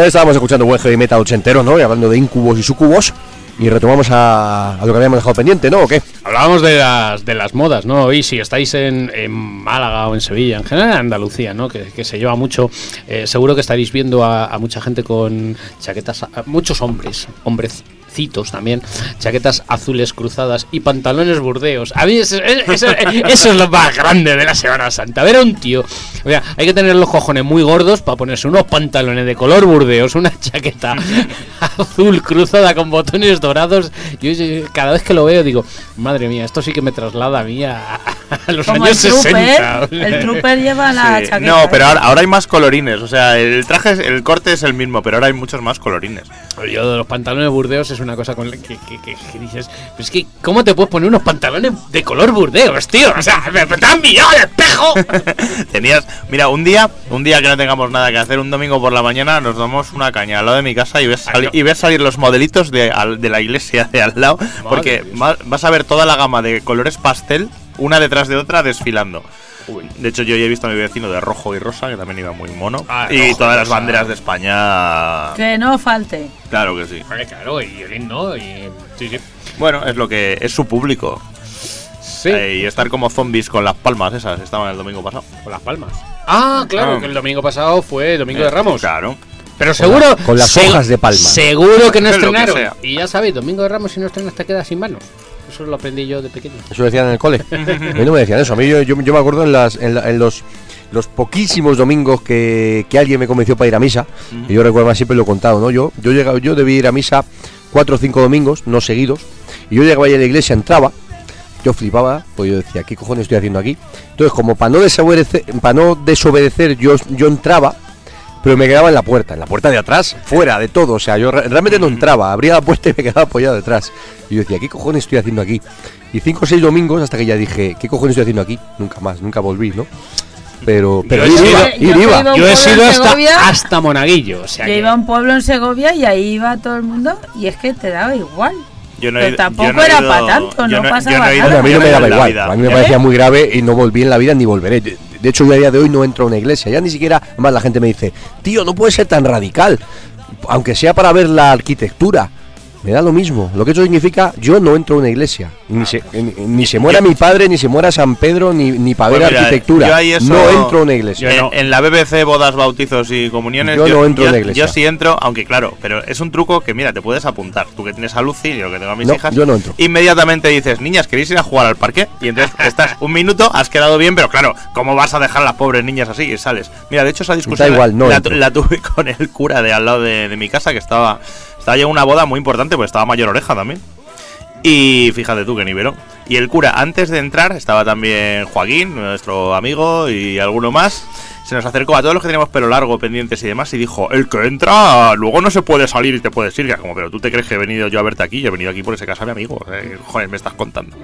Estábamos escuchando buen heavy metal ochentero, ¿no? Y hablando de incubos y sucubos. Y retomamos a, lo que habíamos dejado pendiente, ¿no? ¿O qué? Hablábamos de las, de las modas, ¿no? Y si estáis en, Málaga o en Sevilla, en general en Andalucía, ¿no? Que, se lleva mucho, eh, seguro que estaréis viendo a, mucha gente con chaquetas, muchos hombres, hombrecitos también, chaquetas azules cruzadas y pantalones burdeos. A mí eso, es lo más grande de la Semana Santa. Ver un tío, o sea, hay que tener los cojones muy gordos para ponerse unos pantalones de color burdeos, una chaqueta azul cruzada con botones dorados. Yo, yo cada vez que lo veo digo, madre mía, esto sí que me traslada a mí a, a los Como años el trooper, 60. el trooper lleva la Sí. chaqueta. No, pero esa. ahora, ahora hay más colorines. O sea, el traje, es- el corte es el mismo, pero ahora hay muchos más colorines. Yo de los pantalones burdeos es una cosa con la que, que- que- que dices, "Pero es que, ¿cómo te puedes poner unos pantalones de color burdeos, tío? O sea, me, me mirado al espejo. Tenías, mira, un día, un día que no tengamos nada que hacer, un domingo por la mañana nos damos una caña al lado de mi casa y ves, sali- y ves salir los modelitos de, al- de la iglesia de al lado, porque va- vas a ver toda la gama de colores pastel, una detrás de otra, desfilando. De hecho, yo ya he visto a mi vecino de rojo y rosa, que también iba muy mono. Ah, y rojo todas las rosa. banderas de España. Que no falte. Claro que sí. Vale, claro, y el himno, y sí, sí. Bueno, es lo que es su público. Sí, Eh, y estar como zombies con las palmas esas, estaban el domingo pasado. con las palmas. Ah, claro, Ah. que el domingo pasado fue Domingo de Eh, Ramos. Claro. Pero seguro. con las se- hojas de palma. Seguro que no que estrenaron. y ya sabéis, Domingo de Ramos, si no estrenas, te quedas sin manos. Eso lo aprendí yo de pequeño. Eso decían en el cole. A mí no me decían eso. A mí yo, yo, yo me acuerdo en, las, en, la- en los, los poquísimos domingos que, que alguien me convenció para ir a misa. Y yo recuerdo más siempre lo he contado, ¿no? Yo, yo, llegaba, yo debí ir a misa cuatro o cinco domingos, no seguidos. Y yo llegaba ahí a la iglesia, entraba. Yo flipaba, pues yo decía, ¿qué cojones estoy haciendo aquí? Entonces, como para no desobedecer, para no desobedecer yo, yo entraba, pero me quedaba en la puerta, en la puerta de atrás, fuera de todo. O sea, yo re- realmente no entraba, abría la puerta y me quedaba apoyado detrás. Y yo decía, ¿qué cojones estoy haciendo aquí? Y cinco o seis domingos hasta que ya dije, ¿qué cojones estoy haciendo aquí? Nunca más, nunca volví, ¿no? Pero, pero he ir sido- iba, yo ir iba. Yo he sido hasta, hasta Monaguillo. O sea Yo que- iba a un pueblo en Segovia y ahí iba todo el mundo y es que te daba igual. Yo no he Pero tampoco yo no he era ido- pa' tanto, no pasaba no ido- Bueno, a mí no me daba igual, vida. a mí me ¿Eh? parecía muy grave y no volví en la vida ni volveré. De, de hecho, yo a día de hoy no entro a una iglesia, ya ni siquiera, más la gente me dice, tío, no puede ser tan radical, aunque sea para ver la arquitectura. Me da lo mismo. Lo que eso significa, yo no entro a una iglesia. Ni se, ni, ni se muera mi padre, ni se muera San Pedro, ni, ni para Pues ver mira, arquitectura. yo ahí eso- no entro a una iglesia. En, no. en la BBC, bodas, bautizos y comuniones, Yo no entro en la iglesia. Yo sí entro, aunque claro, pero es un truco que, mira, te puedes apuntar. Tú que tienes a Lucy, yo que tengo a mis No, hijas. yo no entro. Inmediatamente dices, niñas, ¿queréis ir a jugar al parque? Y entonces estás un minuto, has quedado bien, pero claro, ¿cómo vas a dejar a las pobres niñas así? Y sales. Mira, de hecho, esa discusión igual, no la, tuve con el cura de al lado de, de mi casa, que estaba, estaba ya una boda muy importante, pues estaba mayor oreja también. Y fíjate tú que niveló. Y el cura, antes de entrar, estaba también Joaquín, nuestro amigo, y alguno más. Se nos acercó a todos los que teníamos pelo largo, pendientes y demás, y dijo: El que entra, luego no se puede salir y te puedes ir. Que como, pero tú te crees que he venido yo a verte aquí, yo he venido aquí por ese casa mi amigo. Eh, joder, me estás contando.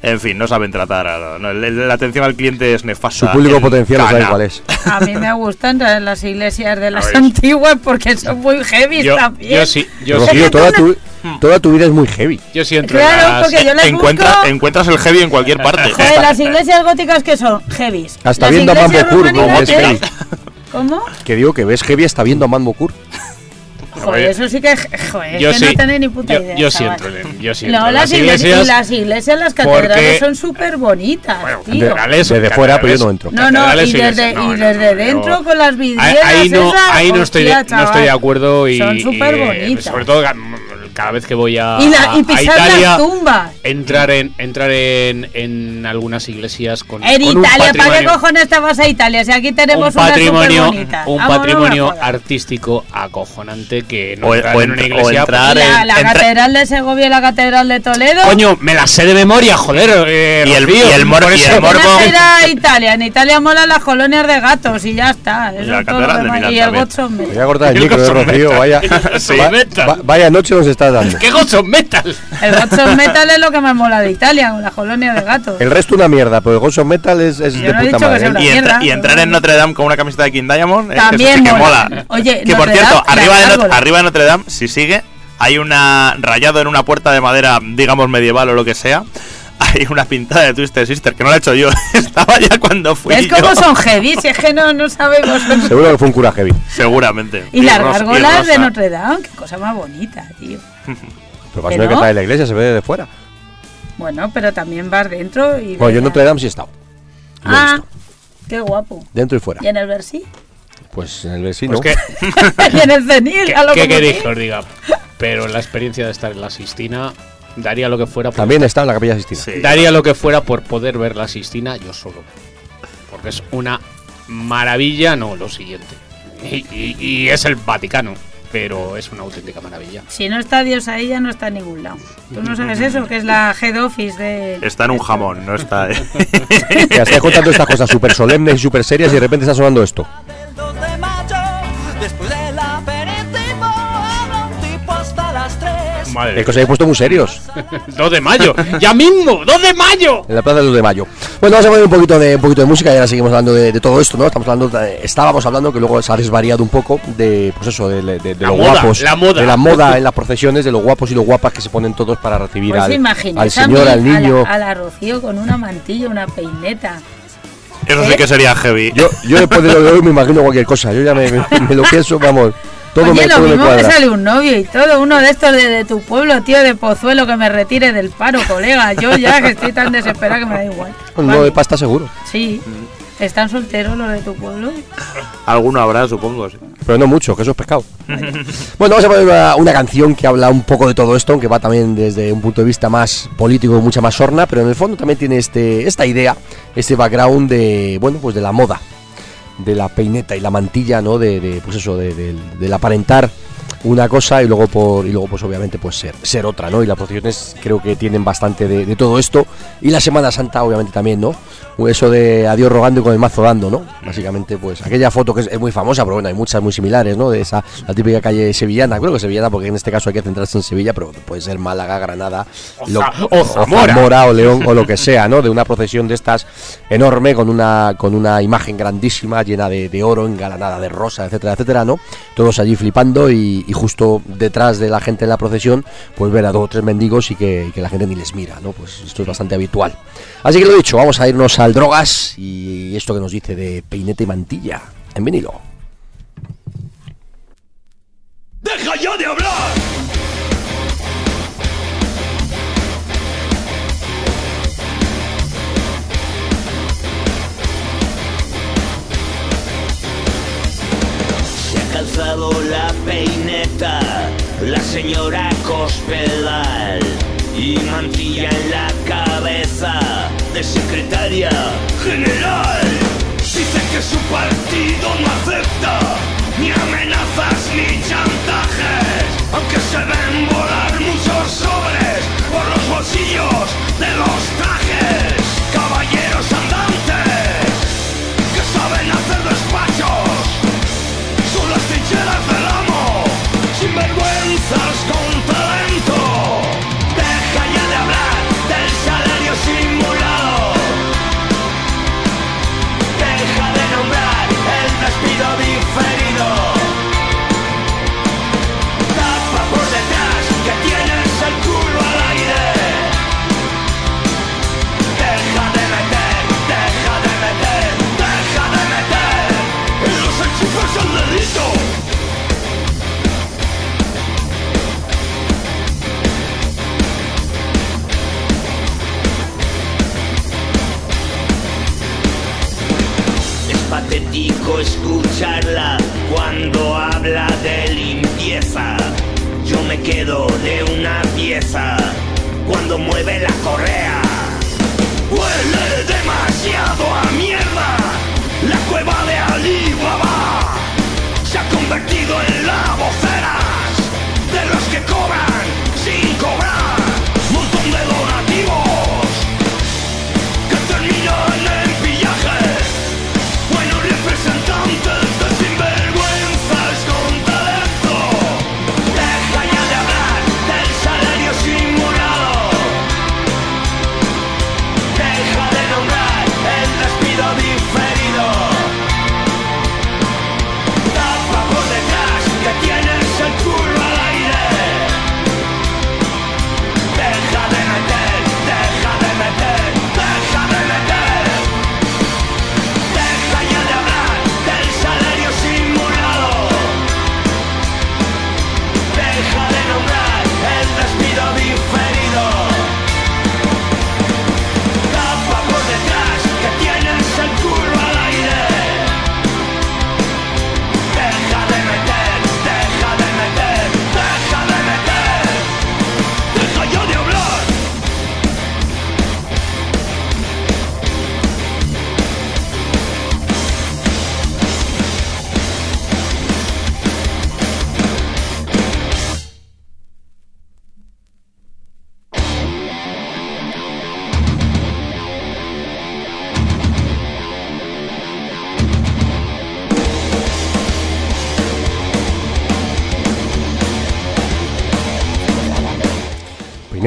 En fin, no saben tratar. a- no, la atención al cliente es nefasta. Su público en potencial no sabe cana. cuál es. A mí me gustan las iglesias de las antiguas porque son muy heavy Yo, también. yo sí, yo sí, toda tu, toda tu vida es muy heavy. yo sí entro en Claro, las- porque yo las Encuentra- busco. encuentras el heavy en cualquier parte. Joder, las iglesias góticas que son heavies. Hasta Las viendo a Mambo Kur, como es heavy. ¿Cómo? Que digo que ves heavy hasta viendo a Mambo Kur. Joder, eso sí que. Joder, yo es que sí, no tenéis ni puta yo- idea. yo sí chaval. entro en- yo sí No, entro en las las iglesias, las iglesias, las porque- catedrales son súper bonitas, Bueno, tío. Desde fuera, pero yo no entro. No, no, y desde, No, y no, desde no, dentro con las Ahí, vidrieras ahí no, esas, ahí no estoy, de, hostia, no estoy de acuerdo y, Son súper eh, bonitas. sobre todo cada vez que voy a, Y, la- y a- a pisar Italia las tumbas. entrar en entrar en, en algunas iglesias con, En con un Italia, ¿para qué cojones te vas a Italia? Si aquí un tenemos una patrimonio, superbonita. un patrimonio artístico acojonante que no O- entrar o en una o iglesia entrar Y la, en- la entra- catedral de Segovia y la catedral de Toledo. Coño, me la sé de memoria, joder. eh, Y el- Rocío, y el mor- y eso- el morbo- a Italia. En Italia molan las colonias de gatos y ya está. Eso la es todo catedral de. Milán Y el voy a cortar el micro Rocío, vaya, vaya noche nos está dando. ¿Qué Godson Metal? El Godson Metal es lo que me mola de Italia, con la colonia de gatos. El resto una mierda, pero el Godson Metal es, es de no puta madre. ¿eh? y, entra- y entrar en. Notre Dame con una camiseta de King Diamond, También eso sí que mola. mola. Oye, que por Notre cierto, Dame, arriba de, Not- arriba de Notre Dame, si sigue, hay una rayado en una puerta de madera, digamos medieval o lo que sea. Hay una pintada de Twisted Sister que no la he hecho yo. Estaba ya cuando fui. ¿Ves yo. cómo son heavy? Si es que no, no sabemos. Seguro que fue un cura heavy. Seguramente. Y las ros- gárgolas de. Notre Dame, qué cosa más bonita, tío. Pero pasa ¿Que que no? está en la iglesia, se ve de fuera. Bueno, pero también vas dentro y. Bueno, yo en Notre Dame sí he estado. Lo he Ah, visto. qué guapo. Dentro y fuera. ¿Y en el Versi? Pues en el vecino. Pues que, y en el Cenil, ¿Qué, a lo qué como queréis que os diga? Pero la experiencia de estar en la Sistina daría lo que fuera por También está en la capilla Sistina. Sí. daría lo que fuera por poder ver la Sistina yo solo. Porque es una maravilla, no lo siguiente. Y, y- y es el Vaticano, pero es una auténtica maravilla. Si no está Dios ahí, ya no está en ningún lado. ¿Tú no sabes eso? Que es la head office de. Está en un jamón, no está. eh. Ya estáis contando estas cosas súper solemnes y súper serias y de repente está sonando esto. 2 de Madre Es que os habéis puesto muy serios 2 de mayo, ya mismo, 2 de mayo. en la plaza del 2 de mayo. Bueno, vamos a poner un poquito de, un poquito de música y ahora seguimos hablando de, de todo esto, ¿no? Estamos hablando, de- estábamos hablando que luego se ha desvariado un poco de, pues eso, de, de, de La lo moda, guapos, la moda. de la moda en las procesiones, de los guapos y los guapas que se ponen todos para recibir Pues al, al señor, a al mí, a niño. la, a la Rocío con una mantilla, una peineta. Eso sí que sería heavy. Yo, yo después de lo de hoy me imagino cualquier cosa. Yo ya me, me- me lo pienso, vamos. Todo Oye, me, lo todo me mismo me sale un novio y todo, uno de estos de, de tu pueblo, tío, de Pozuelo, que me retire del paro, colega. Yo ya que estoy tan desesperada que me da igual. Un Vale. no de pasta seguro. Sí. ¿Están solteros los de tu pueblo? Alguno habrá, supongo. sí. Pero no mucho, que eso es pescado. bueno, vamos a poner una, una canción que habla un poco de todo esto, aunque va también desde un punto de vista más político, mucha más sorna, pero en el fondo también tiene este, esta idea, este background de, bueno, pues de la moda, de la peineta y la mantilla, ¿no? De, pues eso, de, de- del aparentar una cosa y luego por y luego pues obviamente pues ser ser otra no y las procesiones creo que tienen bastante de, de todo esto. Y la Semana Santa obviamente también no eso de adiós rogando y con el mazo dando no básicamente pues aquella foto que es, es muy famosa pero bueno hay muchas muy similares no de esa la típica calle sevillana. Creo que sevillana porque en este caso hay que centrarse en Sevilla pero puede ser Málaga Granada O lo- o Zamora. Zamora o León o lo que sea no de una procesión de estas enorme con una con una imagen grandísima llena de, de oro engalanada de rosa etcétera etcétera no todos allí flipando y, y justo detrás de la gente en la procesión pues ver a dos o tres mendigos y que, y que la gente ni les mira no pues esto es bastante habitual. Así que lo dicho vamos a irnos al drogas y esto que nos dice de peinete y mantilla en vinilo. ¡Deja ya de hablar! La peineta, la señora Cospedal y mantilla en la cabeza de secretaria general. Dice que su partido no acepta ni amenazas ni chantajes Aunque se ven volar muchos sobres por los bolsillos de los trajes patético escucharla cuando habla de limpieza. Yo me quedo de una pieza cuando mueve la correa. Huele demasiado a mierda. La cueva de Alibaba se ha convertido en la voceras de los que cobran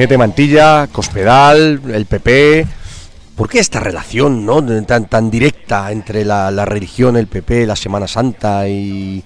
Gabinete Mantilla, Cospedal, el PP. ¿Por qué esta relación ¿no? tan, tan directa entre la, la religión, el PP, la Semana Santa y...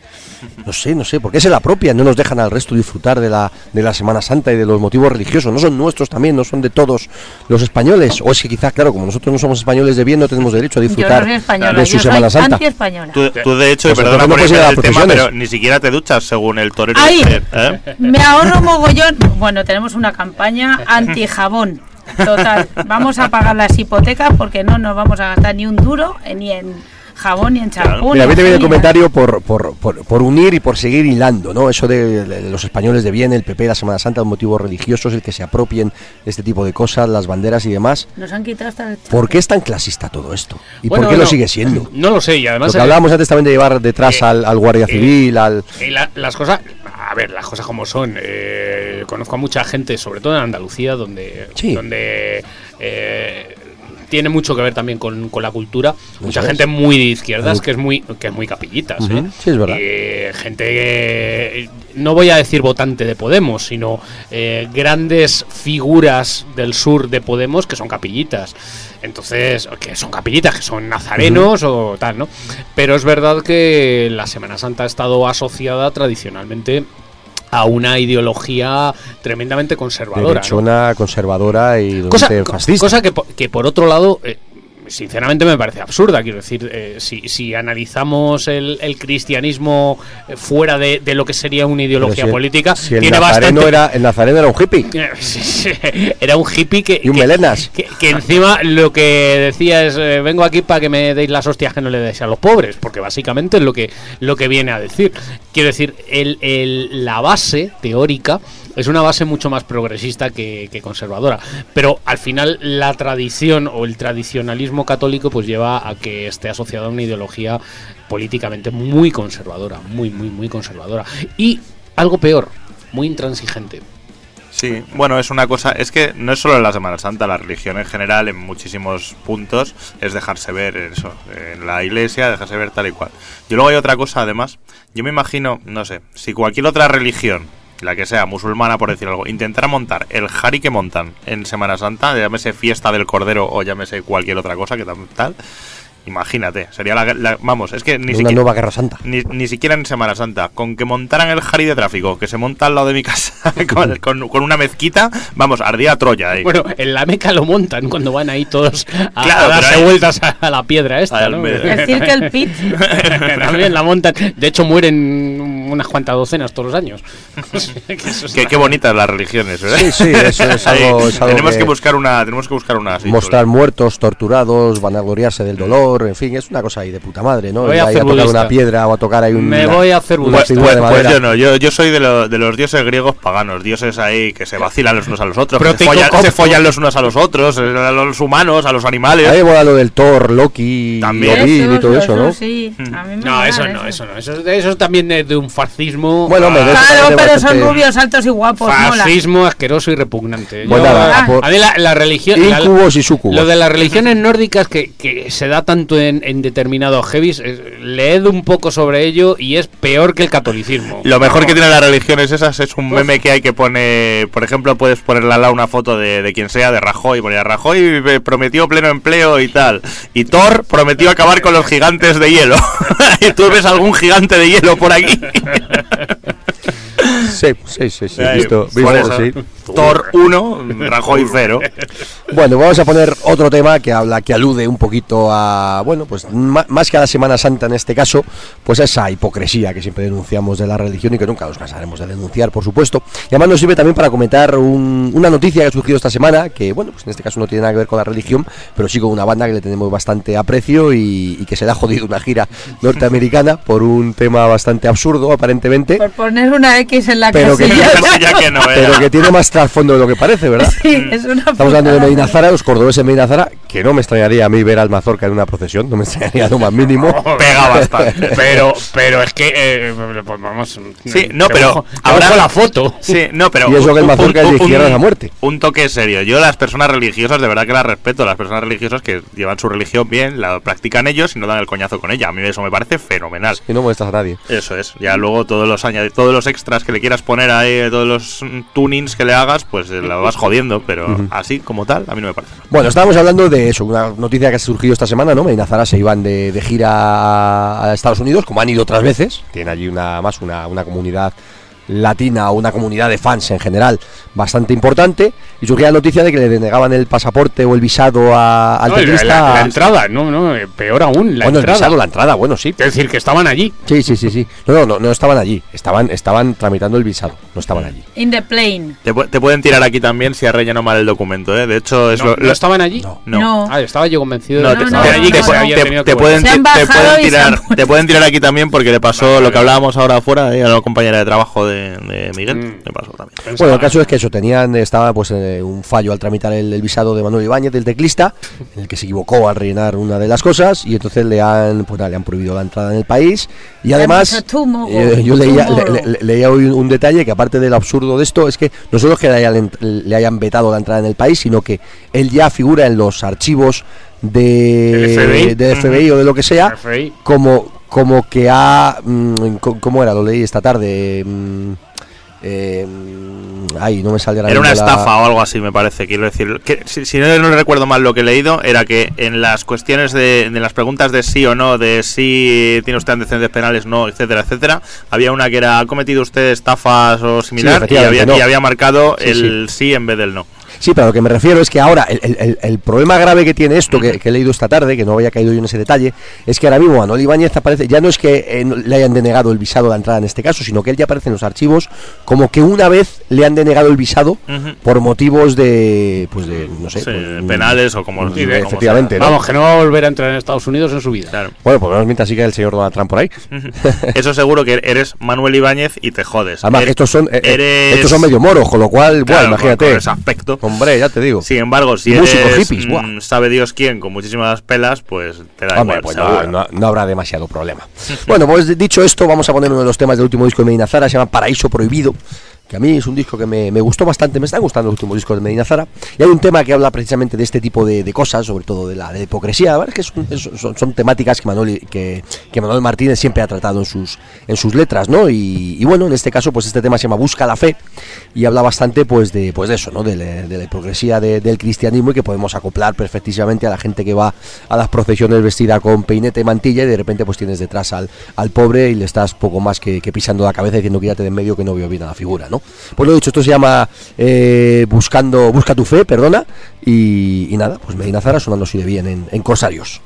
No sé, no sé, ¿por qué se la propia? No nos dejan al resto disfrutar de la, de la Semana Santa y de los motivos religiosos. ¿No son nuestros también? ¿No son de todos los españoles? O es que quizá, claro, como nosotros no somos españoles de bien, no tenemos derecho a Yo no disfrutar soy española, de su yo soy Semana Santa. anti-española. Tú, tú, de hecho, Pues perdona no por ir a el tema, pero ni siquiera te duchas según el torero. Ahí. ¿eh? Me ahorro mogollón. Bueno, tenemos una campaña anti-jabón. Total. Vamos a pagar las hipotecas porque no nos vamos a gastar ni un duro eh, ni en jabón ni en champú. Mira, a mí te viene el comentario por, por, por, por unir y por seguir hilando, ¿no? Eso de, los españoles de bien, el PP, la Semana Santa, los motivos religiosos, el que se apropien de este tipo de cosas, las banderas y demás. Nos han quitado hasta el... ¿Por qué es tan clasista todo esto? ¿Y Bueno, por qué lo sigue siendo? No lo sé, y además. Lo que eh, hablábamos antes también de llevar detrás eh, al, al guardia eh, civil, al... Y la- las cosas, a ver, las cosas como son. eh, conozco a mucha gente, sobre todo en Andalucía, donde, Sí. donde eh, tiene mucho que ver también con, con la cultura. Mucha es. gente muy de izquierdas que es muy que es muy capillitas. ¿eh? sí, es verdad. Eh, gente, no voy a decir votante de Podemos, sino eh, grandes figuras del sur de Podemos que son capillitas. Entonces, que son capillitas, que son nazarenos o tal, ¿no? Pero es verdad que la Semana Santa ha estado asociada tradicionalmente a una ideología tremendamente conservadora. ¿no? derechona, conservadora y Cosa, fascista. cosa que, que por otro lado, eh, sinceramente me parece absurda. Quiero decir, eh, si, si analizamos el, el cristianismo eh, fuera de, de lo que sería una ideología si el- política, si el tiene nazareno bastante. era, el nazareno era un hippie. Era un hippie que, Y un que- melenas. que, que encima lo que decía es eh, vengo aquí para que me deis las hostias que no le deis a los pobres, porque básicamente es lo que, lo que viene a decir. Quiero decir, el, el- la base teórica es una base mucho más progresista que, conservadora, pero al final la tradición o el tradicionalismo católico pues lleva a que esté asociado a una ideología políticamente muy conservadora, muy, muy, muy conservadora. Y algo peor, muy intransigente. Sí, bueno, es una cosa, es que no es solo en la Semana Santa, la religión en general, en muchísimos puntos, es dejarse ver eso, en la iglesia, dejarse ver tal y cual. Y luego hay otra cosa, además, yo me imagino, no sé, si cualquier otra religión, la que sea, musulmana por decir algo, intentara montar el jari que montan en Semana Santa, llámese fiesta del cordero o llámese cualquier otra cosa que tal, imagínate, sería la, la- vamos, es que ni una siquiera... nueva guerra santa. Ni, ni siquiera en Semana Santa. Con que montaran el jari de tráfico, que se monta al lado de mi casa, con, con- con una mezquita, vamos, ardía Troya ahí. Bueno, en la Meca lo montan cuando van ahí todos a, Claro, a darse vueltas a, a la piedra esta, ¿no? medio. El Circle Pit. También la montan. De hecho, mueren unas cuantas docenas todos los años. Qué, bonitas las religiones, ¿verdad? Sí, sí, eso es Ahí, algo- es algo tenemos que- que... buscar una, tenemos que buscar una así, mostrar muertos, torturados, vanagloriarse del dolor, en fin, es una cosa ahí de puta madre, ¿no? Me voy a ahí hacer tocar una piedra o a tocar ahí un, Me voy a hacer una budista. Pues, pues yo no, yo, yo soy de, lo- de los dioses griegos paganos, dioses ahí que se vacilan los unos a los otros, que se follan, cocto. se follan los unos a los otros, eh, a los humanos, a los animales. A mí me mola lo del Thor, Loki, También. Odín y todo eso, ¿no? Sí, a mí me No, eso no, eso no. Eso, eso es también de, de un fascismo. Bueno, Claro, pero bastante- son rubios, altos y guapos, mola. Fascismo asqueroso y repugnante. Pues Yo- nada, a, por- a mí la, la religión. la- Incubos y sucubos. Lo de las religiones nórdicas que, que se da tanto en, en determinados heavies, eh, leed un poco sobre ello y es peor que el catolicismo. Lo mejor que tienen las religiones esas es un meme que hay que pone, por ejemplo, puedes ponerle al lado una foto de, de quien sea, de Rajoy, ponía Rajoy eh, prometió pleno empleo y tal. Y Thor prometió acabar con los gigantes de hielo. y tú ves algún gigante de hielo por aquí. Sí, sí, sí, sí, visto, visto, sí. Thor 1, Rajoy 0. Bueno, vamos a poner otro tema que habla, que alude un poquito a, bueno, pues más que a la Semana Santa en este caso, pues a esa hipocresía que siempre denunciamos de la religión y que nunca nos cansaremos de denunciar, por supuesto. Y además nos sirve también para comentar un- una noticia que ha surgido esta semana, que bueno, pues en este caso no tiene nada que ver con la religión, pero sí con una banda que le tenemos bastante aprecio y, y que se le ha jodido una gira norteamericana por un tema bastante absurdo, aparentemente, Por poner una X en la Pero que- casilla. ya que no, pero que tiene más trasfondo de lo que parece, ¿verdad? Sí, es una Estamos hablando de. Medina Zara, los cordobeses de Medina Zara, que no me extrañaría a mí ver al Mazorca en una procesión, no me extrañaría lo más mínimo. Pega bastante. Pero, pero es que, eh, pues vamos. Sí, no, pero ahora- la foto. Sí, no, pero. Y eso que el un- mazorca es de un- izquierdas un- a muerte. Un toque serio. Yo, las personas religiosas, de verdad que las respeto. Las personas religiosas que llevan su religión bien, la practican ellos y no dan el coñazo con ella. A mí eso me parece fenomenal. Y no molestas a nadie. Eso es. Ya luego todos los añade, todos los extras que le quieras poner ahí, todos los mm, tunings que le hagas hagas, pues eh, la vas jodiendo, pero así como tal, a mí no me parece. Bueno, estábamos hablando de eso, una noticia que ha surgido esta semana, ¿no? Medina Zara se iban de, de gira a Estados Unidos, como han ido otras veces. Tienen allí una más una, una comunidad latina o una comunidad de fans en general bastante importante y surgía la noticia de que le denegaban el pasaporte o el visado a- al No, la, la- la entrada, no, no, eh, peor aún, la bueno, el entrada. visado, la entrada, bueno, sí. Es decir, que estaban allí. Sí, sí, sí, sí. No, no, no, no estaban allí. Estaban, estaban tramitando el visado. No estaban allí. In the plane. Te, te pueden tirar aquí también si has rellenado mal el documento, ¿eh? De hecho, es No, lo- ¿no lo- estaban allí? No. No. Ah, estaba yo convencido No, de te, que no, estaban te- allí, que te- se habían te- te que pueden, Se te pueden tirar, te pueden tirar aquí también porque le pasó Vale, lo que hablábamos ahora afuera eh, a la compañera de trabajo de, de Miguel. Mm. Le pasó también. Pensaba- Bueno, el caso es que eso, tenían, estaba pues eh, un fallo al tramitar el, el visado de Manuel Ibáñez, del teclista, en el que se equivocó al rellenar una de las cosas y entonces le han, pues, nada, le han prohibido la entrada en el país y además dicho, "Tomorrow, eh, yo leía, tomorrow". le- le- leía hoy un, un detalle que aparte del absurdo de esto es que no solo es que le hayan, le hayan vetado la entrada en el país, sino que él ya figura en los archivos de, Del FBI. del FBI o de lo que sea FBI. como como que ha mm, cómo era lo leí esta tarde mm, eh, mm, ay no me sale Era una la- estafa o algo así, me parece. Quiero decir, que, si, si no, no recuerdo mal lo que he leído, era que en las cuestiones de, de las preguntas de sí o no, de si tiene usted antecedentes penales, no, etcétera, etcétera, había una que era, ¿ha cometido usted estafas o similar? y, había, no. y había marcado Sí, el sí. en vez del no. Sí, pero a lo que me refiero es que ahora el, el- el- el problema grave que tiene esto, que, que he leído esta tarde, que no había caído yo en ese detalle, es que ahora mismo Manuel Ibáñez aparece, ya no es que eh, no- le hayan denegado el visado de entrada en este caso, sino que él ya aparece en los archivos como que una vez le han denegado el visado por motivos de, pues de, no sé, Sí, pues, penales o como, Sí, como efectivamente. Vamos, que no va a volver a entrar en Estados Unidos en su vida. Claro. Bueno, por lo menos mientras siga el señor Donald Trump por ahí. Eso seguro que eres Manuel Ibáñez y te jodes. Además, Eres- estos son, eh, eh, eres- estos son medio moros, con lo cual, Claro, bueno, imagínate. con ese aspecto. Hombre, ya te digo. Sin embargo, si Músicos eres, hippies, mm, sabe Dios quién, con muchísimas pelas, pues te da Hombre, igual. pues no- no habrá demasiado problema. bueno, pues dicho esto, vamos a poner uno de los temas del último disco de Medina Zara, se llama Paraíso Prohibido, que a mí es un disco que me, me gustó bastante, me están gustando los últimos discos de Medina Zara, y hay un tema que habla precisamente de este tipo de, de cosas, sobre todo de la, de hipocresía, la que son, temáticas que Manuel, que, que Manuel Martínez siempre ha tratado en sus, en sus letras, ¿no? Y, bueno, en este caso, pues este tema se llama Busca la Fe, y habla bastante pues de, pues de eso, ¿no? De, la- hipocresía de- del cristianismo y que podemos acoplar perfectísimamente a la gente que va a las procesiones vestida con peinete y mantilla y de repente pues tienes detrás al, al pobre y le estás poco más que, que pisando la cabeza diciendo quítate de en medio que no veo bien a la figura. Pues lo dicho, esto se llama eh, Buscando, Busca tu fe, perdona, y, nada, pues Medina Zara sonando así de bien en, en Corsarios.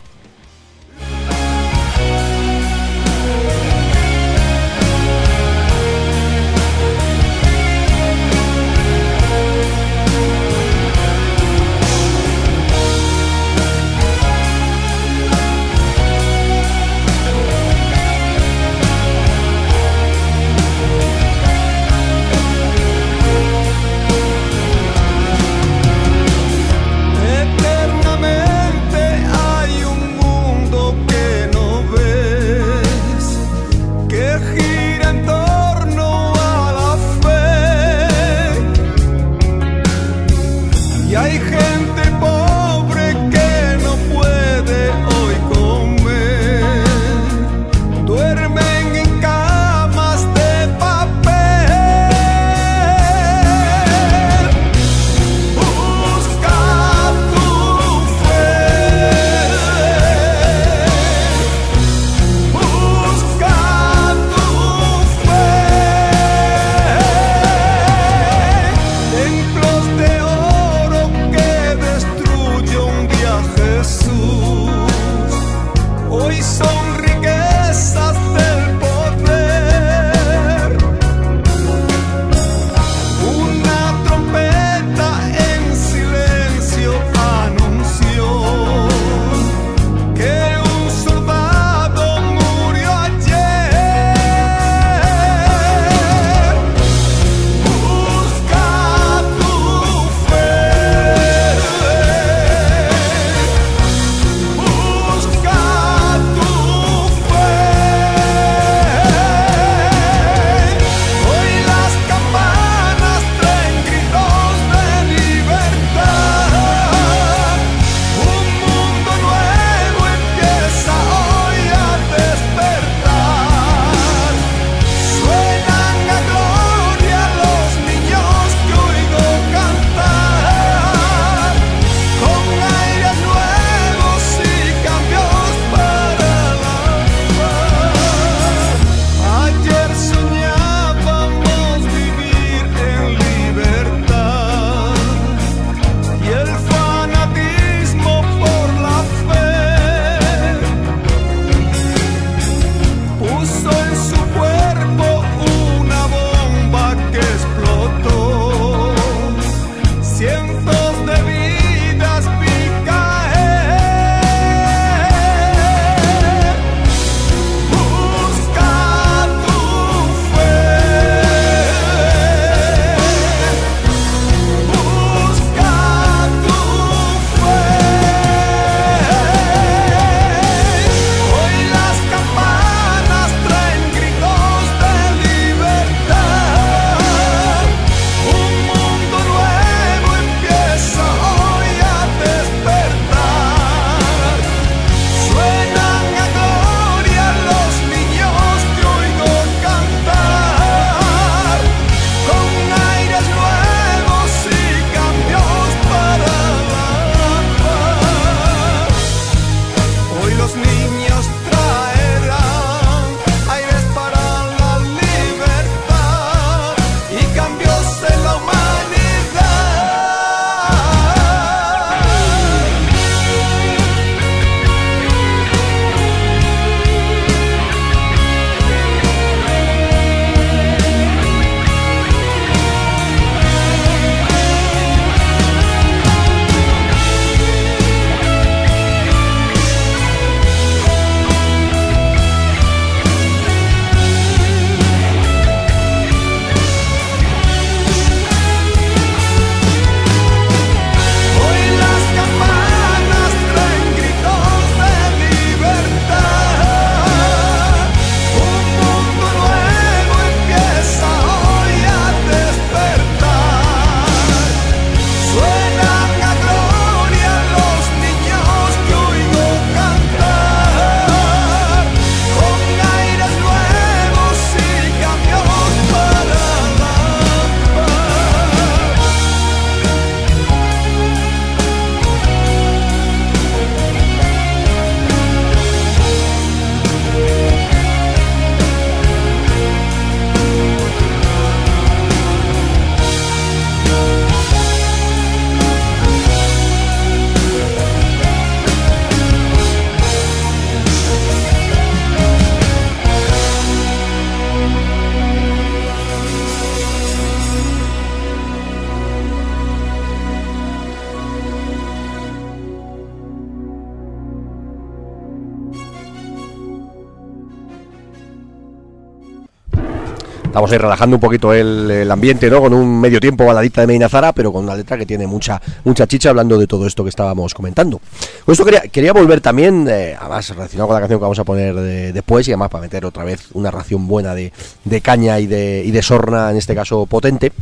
Estamos ahí relajando un poquito el, ambiente, ¿no? Con un medio tiempo baladita de Medina Zara, pero con una letra que tiene mucha, mucha chicha hablando de todo esto que estábamos comentando. Con esto quería, quería volver también, eh, además relacionado con la canción que vamos a poner de- después, y además para meter otra vez una ración buena de, de caña y de, y de sorna, en este caso potente.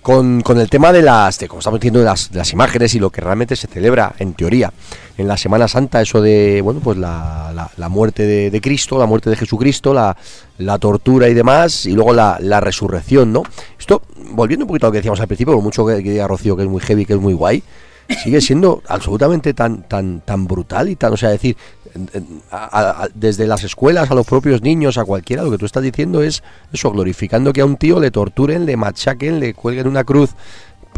Con, con el tema de las, de, como estamos diciendo, las, de las imágenes y lo que realmente se celebra, en teoría, en la Semana Santa, eso de, bueno, pues la, la- muerte de, Cristo, la muerte de Jesucristo, la, tortura y demás, y luego la, resurrección, ¿no? Esto, volviendo un poquito a lo que decíamos al principio, por mucho que, que diga Rocío que es muy heavy, que es muy guay, sigue siendo absolutamente tan, tan, tan brutal y tan, o sea, decir, desde las escuelas a los propios niños, a cualquiera, lo que tú estás diciendo es eso, glorificando que a un tío le torturen, le machaquen, le cuelguen una cruz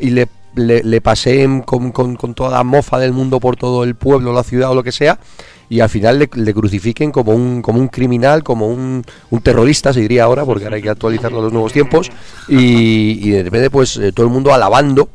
y le, le, le con, con- toda la mofa del mundo por todo el pueblo, la ciudad o lo que sea, y al final le, crucifiquen como un, como un criminal, como un, un terrorista, se diría ahora, porque ahora hay que actualizarlo a los nuevos tiempos, y, y de repente pues eh, todo el mundo alabando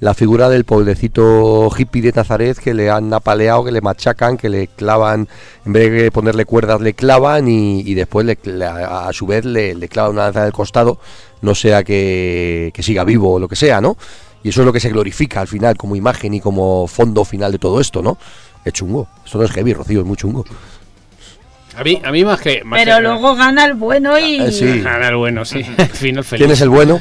la figura del pobrecito hippie de Nazaret que le han apaleado, que le machacan, que le clavan, en vez de ponerle cuerdas le clavan y, y después le, a, su vez le, clavan una lanza en el costado, no sea que, que siga vivo o lo que sea, ¿no? Y eso es lo que se glorifica al final como imagen y como fondo final de todo esto, ¿no? Es chungo. Esto no es heavy, Rocío, es muy chungo. A mí, a mí más que. Más Pero que- luego gana el bueno y. Eh, sí. Gana el bueno, sí. Final feliz. ¿Quién es el bueno?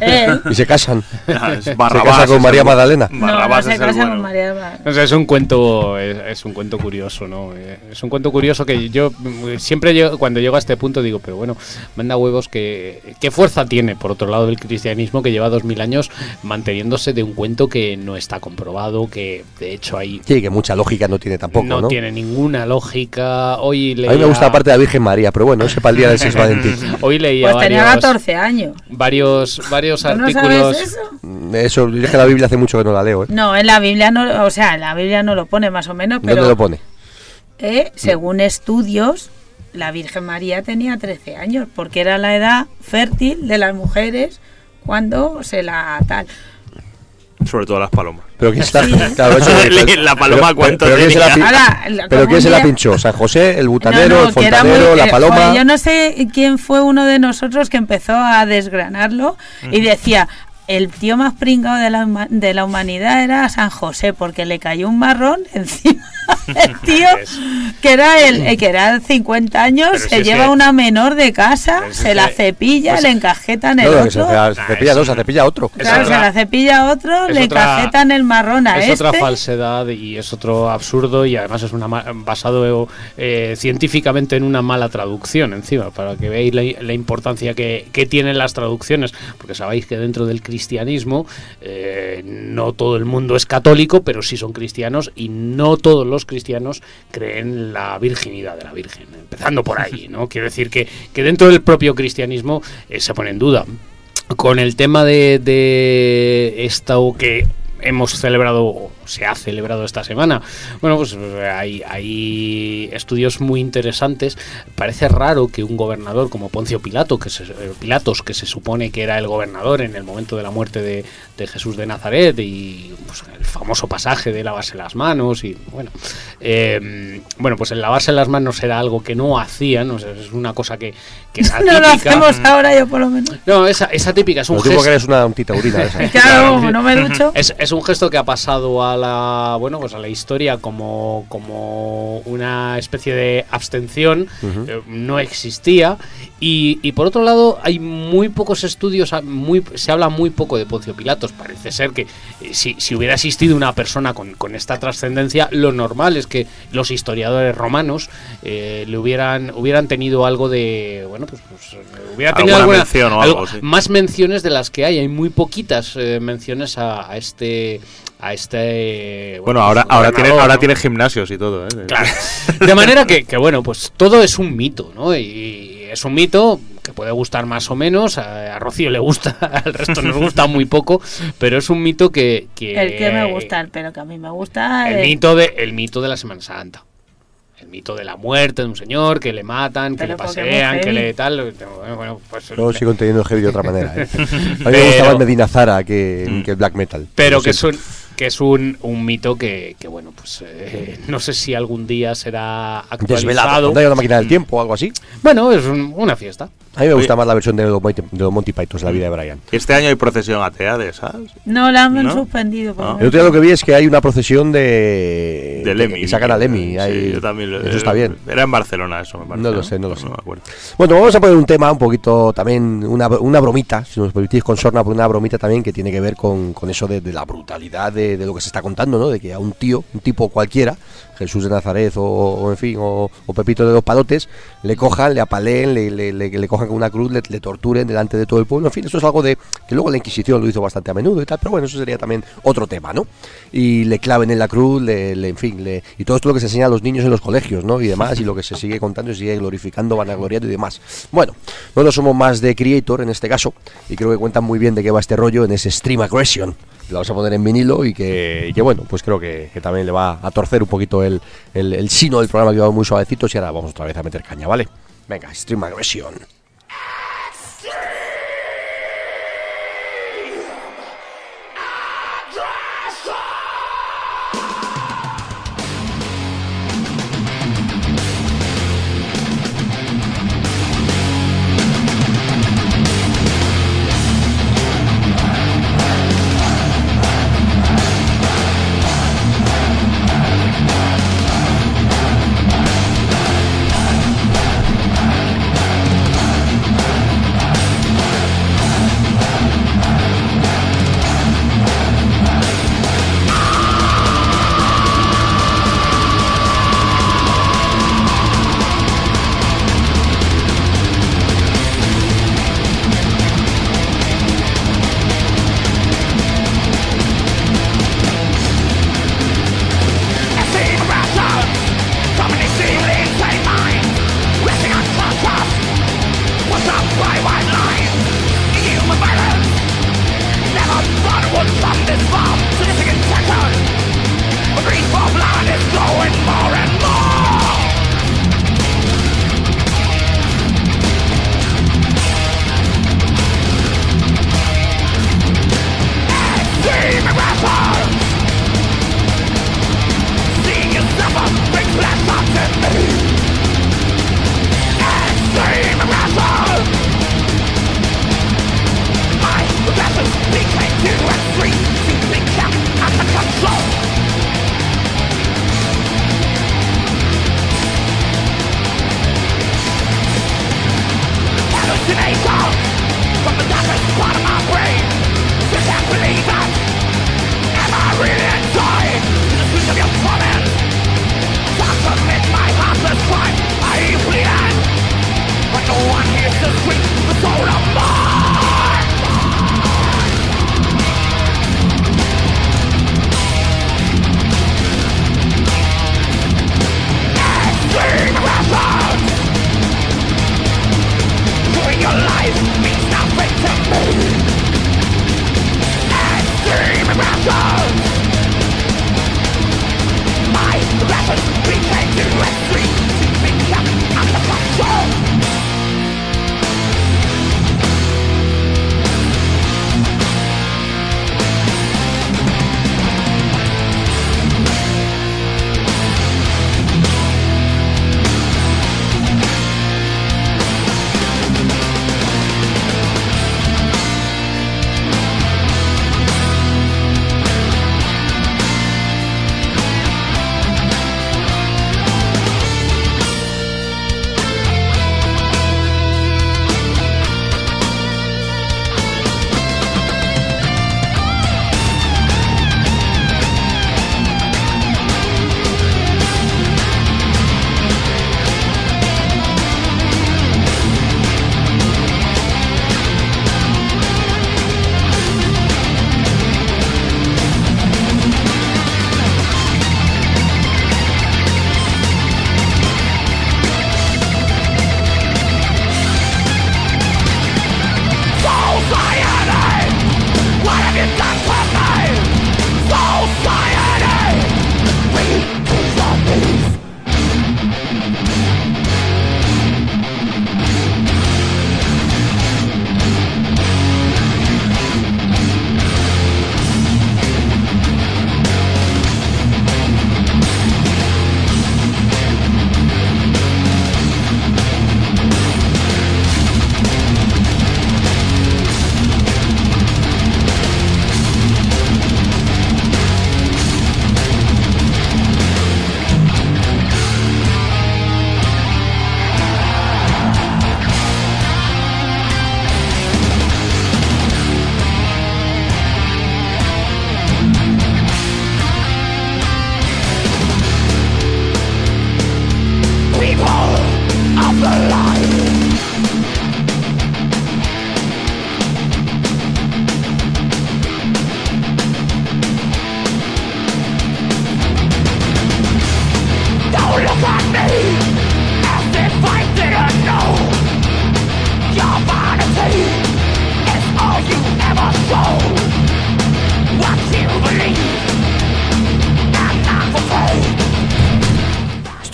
Él. Y se casan. Es Se casa con María Magdalena. No, no se casa bueno. con María Bar- O sea, es un cuento, es, es un cuento curioso, ¿no? Eh, Es un cuento curioso que yo mm, siempre llego- cuando llego a este punto digo, pero bueno, manda huevos que qué fuerza tiene por otro lado el cristianismo que lleva dos mil años manteniéndose de un cuento que no está comprobado, que de hecho hay Sí, que mucha lógica no tiene tampoco, ¿no? no tiene ninguna lógica. Hoy A mí me gusta aparte de la Virgen María, pero bueno, ese para el día del 6 Valentín. Hoy leía Pues tenía varios, 14 años. varios varios ¿Tú no artículos. sabes eso? Eso, yo es que la Biblia hace mucho que no la leo, ¿eh? No, en la Biblia no, o sea, en la Biblia no lo pone más o menos, pero ¿Dónde lo pone? eh, según estudios, la Virgen María tenía 13 años, porque era la edad fértil de las mujeres cuando se la tal. Sobre todo las palomas. Pero quién se la, Sí. claro, eso es- La paloma, pero- ¿cuánto pero quién se la Ahora, pero quién se la pinchó, San José, el butanero, no, el muy- fontanero, la paloma. joder, yo no sé quién fue uno de nosotros que empezó a desgranarlo y decía, el tío más pringado de la, de la humanidad era San José, porque le cayó un marrón encima del tío, que era el eh, que era 50 años, Pero se es lleva que- una menor de casa, si se es la cepilla, pues- le encajetan el No, se, cepilla es- dos, se cepilla otro. es Claro, otra- se la cepilla a otro, es le otra- encajetan el marrón a es este. otra falsedad y es otro absurdo y además es una ma- basado eh, científicamente en una mala traducción encima para que veáis la, la importancia que, que tienen las traducciones porque sabéis que dentro del cristianismo eh, no todo el mundo es católico pero sí son cristianos y no todos los cristianos creen la virginidad de la Virgen empezando por ahí no quiero decir que, que dentro del propio cristianismo eh, se pone en duda. Con el tema de, de esto que hemos celebrado se ha celebrado esta semana. Bueno, pues eh, hay, hay estudios muy interesantes. Parece raro que un gobernador como Poncio Pilato, que se, eh, Pilatos, que se supone que era el gobernador en el momento de la muerte de, de Jesús de Nazaret y pues, el famoso pasaje de lavarse las manos y bueno, eh, bueno, pues el lavarse las manos era algo que no hacían, o sea, es una cosa que, que es no lo hacemos ahora yo por lo menos. No, esa, esa típica es un Lo gesto. que eres una antitaurina esa. Claro, no me ducho. Es, es un gesto que ha pasado a la bueno pues a la historia como, como una especie de abstención eh, no existía y, y por otro lado hay muy pocos estudios a- muy se habla muy poco de Poncio Pilatos parece ser que eh, si, si hubiera existido una persona con, con esta trascendencia lo normal es que los historiadores romanos eh, le hubieran hubieran tenido algo de bueno pues, pues, hubiera tenido Alguna alguna- mención o algo, sí. más menciones de las que hay. Hay muy poquitas menciones a, a este. A este. Bueno, ahora, pues, ahora, tiene, ahora tiene gimnasios y todo, ¿eh? Claro. De manera que, que, bueno, pues todo es un mito, ¿no? Y es un mito que puede gustar más o menos. A, a Rocío le gusta, al resto nos gusta muy poco, pero es un mito que. que El que me gusta, pero que a mí me gusta. El mito, de, el mito de la Semana Santa. El mito de la muerte de un señor que le matan, que Pero le pasean, que le tal. Bueno, pues. Yo sigo entendiendo el heavy de otra manera. ¿eh? A mí me gustaba el Medina Zara que, que el black metal. pero que un que es un, un mito que, que, bueno pues eh, no sé si algún día será Desvelado. actualizado Cuando haya una máquina del tiempo o algo así. bueno es un- una fiesta A mí me gusta Oye. más la versión de los, Monty, de los Monty Python, la vida de Brian. Este año hay procesión atea de esas. No, la han ¿No? suspendido. por Ah. lo El otro día lo que vi es que hay una procesión de. De Lemmy. Y sacan a Lemmy. Sí, hay- yo también lo- eso está bien. Era en Barcelona eso, me parece. No lo sé, no lo sé. me acuerdo. Bueno, vamos a poner un tema un poquito también, una, una bromita, si nos permitís con Sorna, una bromita también que tiene que ver con, con eso de, de la brutalidad de, de lo que se está contando, ¿no? De que a un tío, un tipo cualquiera, Jesús de Nazaret o, en fin, o, Pepito de los Palotes, le cojan, le apaleen, le, le, le- le cojan con una cruz, le, torturen delante de todo el pueblo. En fin, eso es algo de que luego la Inquisición lo hizo bastante a menudo y tal, pero bueno, eso sería también otro tema, ¿no? Y le claven en la cruz, en fin, y todo esto lo que se enseña a los niños en los colegios, ¿no? Y demás, y lo que se sigue contando y se sigue glorificando, vanagloriando y demás. Bueno, nosotros somos más de Creator en este caso, y creo que cuentan muy bien de qué va este rollo en ese Stream Aggression. Lo vamos a poner en vinilo y que, que bueno, pues creo que, que también le va a torcer un poquito el, el, sino del programa que iba muy suavecitos y ahora vamos otra vez a meter caña, ¿vale? Venga, Stream Aggression.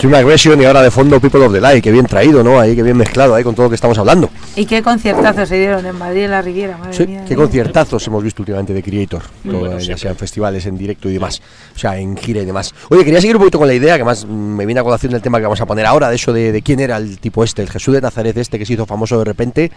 Extreme Aggression y ahora de fondo People of the Light, que bien traído, ¿no? Ahí, que bien mezclado ahí con todo lo que estamos hablando. ¿Y qué conciertazos se dieron en Madrid, en la Riviera? Madre Sí, mía, qué ¿eh? conciertazos hemos visto últimamente de Creator, todo, bueno, ya siempre. sea en festivales, en directo y demás, o sea, en gira y demás. Oye, quería seguir un poquito con la idea, que más me viene a colación del tema que vamos a poner ahora, de eso de, de quién era el tipo este, el Jesús de Nazaret este que se hizo famoso de repente.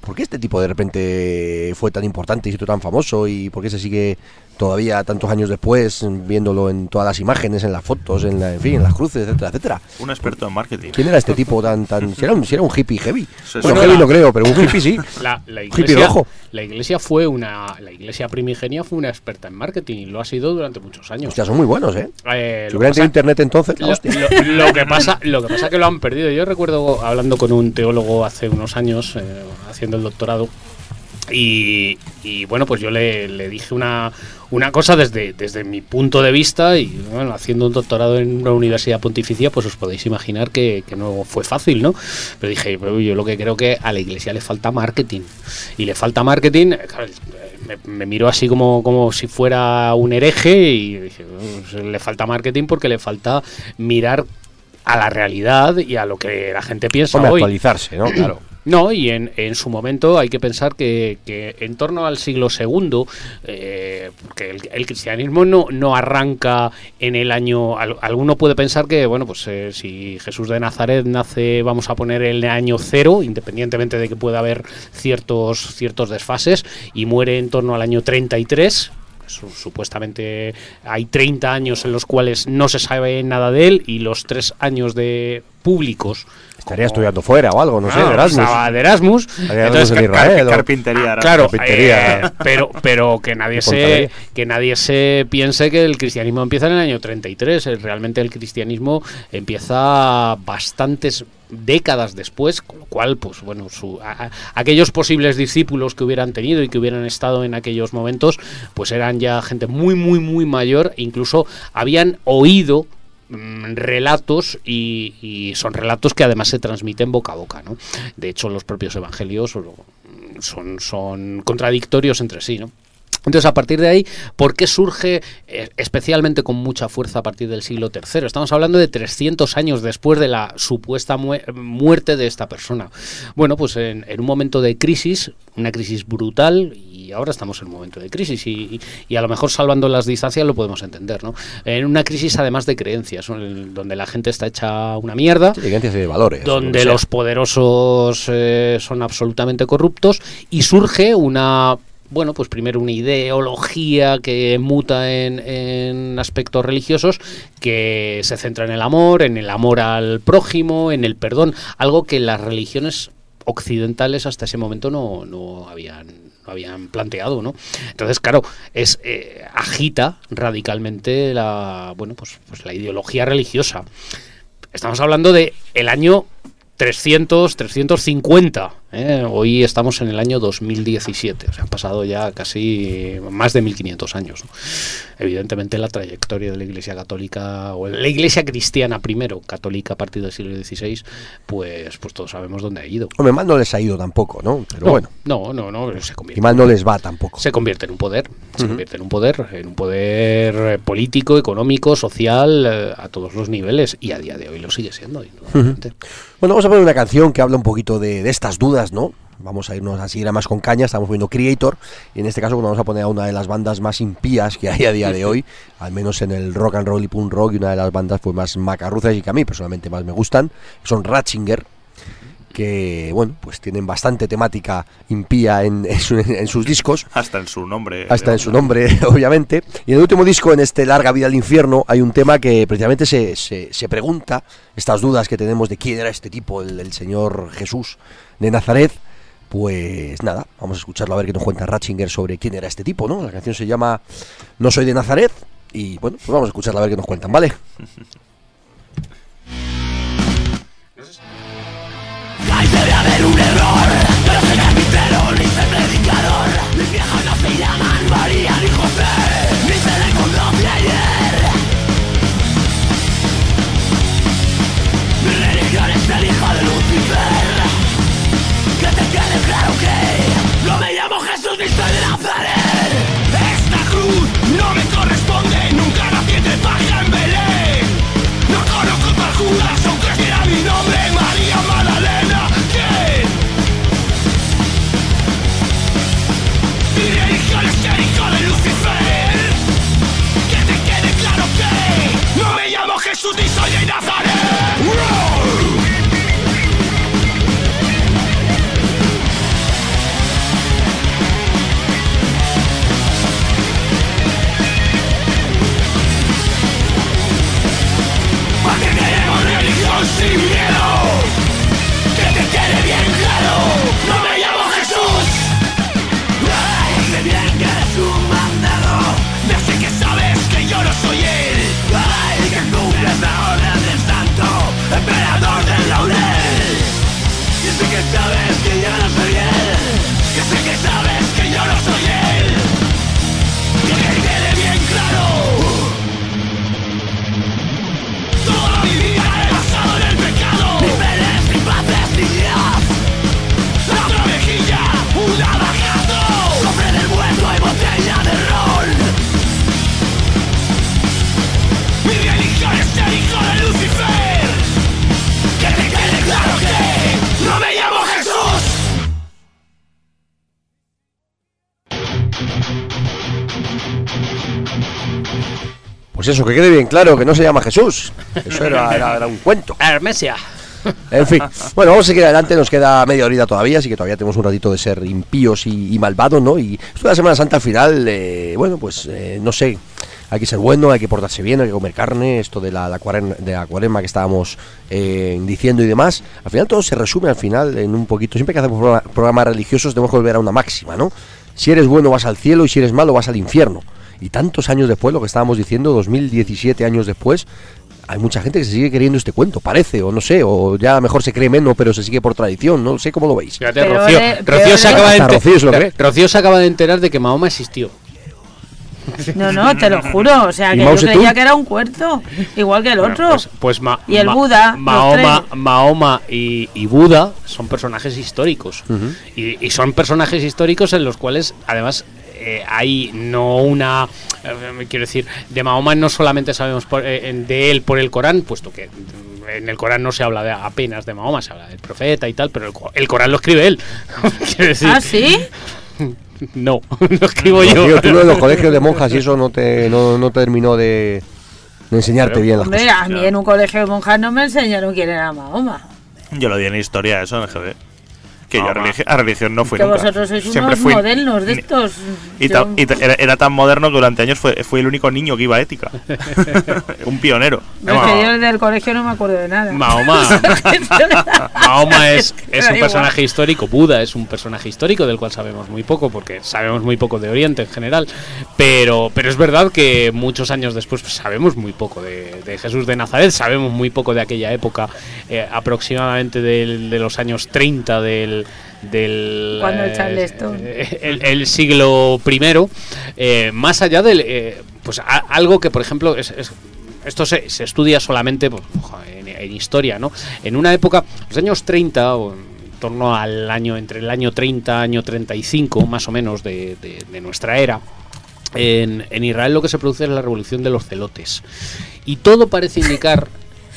¿Por qué este tipo de repente fue tan importante y se hizo tan famoso? ¿Y por qué se sigue todavía tantos años después viéndolo en todas las imágenes, en las fotos, en, la- en fin, en las cruces, etcétera, etcétera? Un experto en marketing. ¿Quién era este tipo tan, tan... Si era un, si era un hippie heavy. Bueno, sí. heavy no creo, pero un hippie sí. La, la Hippie rojo. la iglesia fue una, la iglesia primigenia fue una experta en marketing y lo ha sido durante muchos años. Hostia, son muy buenos, ¿eh? Eh, Si hubieran tenido internet entonces, la Lo, hostia. lo- lo que pasa, lo que pasa es que lo han perdido. Yo recuerdo hablando con un teólogo hace unos años, eh, haciendo el doctorado, y, y, bueno, pues yo le, le dije una, una cosa desde, desde mi punto de vista, y bueno, haciendo un doctorado en una universidad pontificia, pues os podéis imaginar que, que no fue fácil, ¿no? Pero dije, yo lo que creo que a la iglesia le falta marketing. Y le falta marketing, eh, me, me miró así como, como si fuera un hereje y dije, "Pues le falta marketing porque le falta mirar a la realidad y a lo que la gente piensa Hombre, hoy. actualizarse, ¿no? Claro. No, y en, en su momento hay que pensar que, que en torno al siglo II, eh, porque el, el cristianismo no, no arranca en el año. al- alguno puede pensar que, bueno, pues eh, si Jesús de Nazaret nace, vamos a poner el año cero, independientemente de que pueda haber ciertos, ciertos desfases, y muere en torno al año 33. su- Supuestamente hay 30 años en los cuales no se sabe nada de él y los tres años de públicos Estaría estudiando fuera o algo, no sé, de Erasmus. Estaba de Erasmus. Entonces, en Israel, Carpintería. Claro, Carpintería. eh, pero, pero que nadie se que nadie se piense que el cristianismo empieza en el año 33. Eh, Realmente el cristianismo empieza bastantes décadas después, con lo cual, pues bueno, su- a- a- aquellos posibles discípulos que hubieran tenido y que hubieran estado en aquellos momentos, pues eran ya gente muy, muy, muy mayor, e incluso habían oído mm, relatos y, y son relatos que además se transmiten boca a boca, ¿no? De hecho, los propios evangelios o- son, son contradictorios entre sí, ¿no? Entonces, a partir de ahí, ¿por qué surge eh, especialmente con mucha fuerza a partir del siglo III? Estamos hablando de 300 años después de la supuesta mue- muerte de esta persona. Bueno, pues en, en un momento de crisis, una crisis brutal, y ahora estamos en un momento de crisis, y, y- y a lo mejor salvando las distancias lo podemos entender, ¿no? En una crisis además de creencias, donde la gente está hecha una mierda, Sí, creencias y de valores. lo donde los poderosos eh, son absolutamente corruptos y surge una bueno, pues primero una ideología que muta en, en aspectos religiosos que se centra en el amor, en el amor al prójimo, en el perdón, algo que las religiones occidentales hasta ese momento no, no habían habían planteado, ¿no? Entonces, claro, es eh, agita radicalmente la bueno, pues, pues la ideología religiosa. Estamos hablando de el año 300, 350. ¿Eh? Hoy estamos en el año 2017. O sea, han pasado ya casi más de 1500 años. ¿no? Evidentemente, la trayectoria de la Iglesia Católica, o la Iglesia Cristiana primero, católica a partir del siglo XVI, pues, pues todos sabemos dónde ha ido. Hombre, mal no les ha ido tampoco, ¿no? Pero no, bueno, no, no, no, se y convierte. mal no les va tampoco. Se convierte en un poder, se convierte en un poder, en un poder eh, político, económico, social, eh, a todos los niveles, y a día de hoy lo sigue siendo. indudablemente. Bueno, vamos a poner una canción que habla un poquito de, de estas dudas, ¿no? Vamos a irnos así a más con caña, estamos viendo Creator y en este caso pues, vamos a poner a una de las bandas más impías que hay a día de hoy, al menos en el rock and roll y punk rock y una de las bandas pues más macarruzas y que a mí personalmente más me gustan, son Ratchinger, que bueno, pues tienen bastante temática impía en, en su- en sus discos. Hasta en su nombre. hasta en su nombre, obviamente. Y en el último disco, en este Larga Vida al Infierno, hay un tema que precisamente se, se, se pregunta, estas dudas que tenemos de quién era este tipo, el, el Señor Jesús de Nazaret. Pues nada, vamos a escucharlo a ver qué nos cuenta Ratzinger sobre quién era este tipo, ¿no? La canción se llama No soy de Nazaret y bueno, pues vamos a escucharla a ver qué nos cuentan, ¿vale? eso, que quede bien claro, que no se llama Jesús. Eso era, era- era un cuento. Hermesia. En fin, bueno, vamos a seguir adelante, nos queda media horita todavía, así que todavía tenemos un ratito de ser impíos y, y malvados, ¿no? Y esto de la Semana Santa al final, eh, bueno, pues eh, no sé, hay que ser bueno, hay que portarse bien, hay que comer carne, esto de la, de la cuaresma que estábamos eh, diciendo y demás, al final todo se resume al final en un poquito, siempre que hacemos programa- programas religiosos tenemos que volver a una máxima, ¿no? Si eres bueno vas al cielo y si eres malo vas al infierno. Y tantos años después, lo que estábamos diciendo, 2017 años después, hay mucha gente que se sigue queriendo este cuento, parece, o no sé, o ya a lo mejor se cree menos, pero se sigue por tradición, no sé cómo lo veis. Fíjate, Pero Rocío, de- Rocío se acaba de Rocío. Rocío se acaba enterar de que Mahoma existió. No, no, te lo juro. O sea, ¿Y que yo creía que era un cuerto, igual que el Bueno, otro. pues, pues Ma- Y el Ma- Buda, Mahoma. Mahoma y, y Buda son personajes históricos. y, y son personajes históricos en los cuales, además, eh, hay no una. eh, quiero decir, de Mahoma no solamente sabemos por- eh, en- de él por el Corán, puesto que mm, en el Corán no se habla de, apenas de Mahoma, se habla del profeta y tal, pero el, Co- el Corán lo escribe él. quiero decir, ¿Ah, sí? no, lo escribo yo. Rocío, tú lo de los colegios de monjas y eso no te no, no terminó de, de enseñarte Pero, bien las Hombre, cosas. a mí en un colegio de monjas no me enseñaron quién era Mahoma. Yo lo di en historia, eso en GB. Que yo a, Mahoma. religi- a religión no fui que nunca. vosotros sois Siempre unos fui modernos de estos. Y, Yo- ta- y ta- era, era tan moderno que durante años fue, fui el único niño que iba a ética. Un pionero. No, es que yo del colegio no me acuerdo de nada. Mahoma. Mahoma es, es un personaje histórico, Buda es un personaje histórico del cual sabemos muy poco, porque sabemos muy poco de Oriente en general, pero, pero es verdad que muchos años después pues, sabemos muy poco de, de Jesús de Nazaret, sabemos muy poco de aquella época, eh, aproximadamente del- de los años 30 del... del Cuando el eh, Charleston. el, el siglo primero, eh, más allá del... eh, pues a- algo que, por ejemplo, es- es esto se, se estudia solamente pues, en, en historia, ¿no? En una época, los años 30, o en torno al año, entre el año 30, año 35, más o menos, de, de- de nuestra era, en, en Israel lo que se produce es la revolución de los celotes. Y todo parece indicar,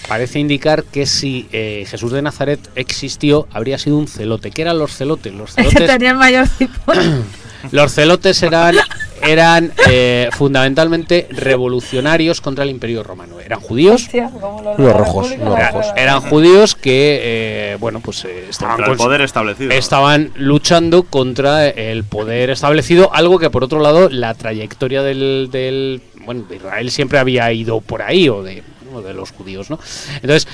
parece indicar que si eh, Jesús de Nazaret existió, habría sido un celote. ¿Qué eran los celotes? Los celotes tenía el mayor tipo. los celotes eran, eran eh, fundamentalmente revolucionarios contra el Imperio Romano. Eran judíos, Hostia, los la rojos, de rojos. Eran judíos que, eh, bueno, pues eh, estaban, Contra el poder establecido. estaban luchando contra el poder establecido, algo que por otro lado la trayectoria del, del bueno, de Israel siempre había ido por ahí o de, de los judíos, ¿no? Entonces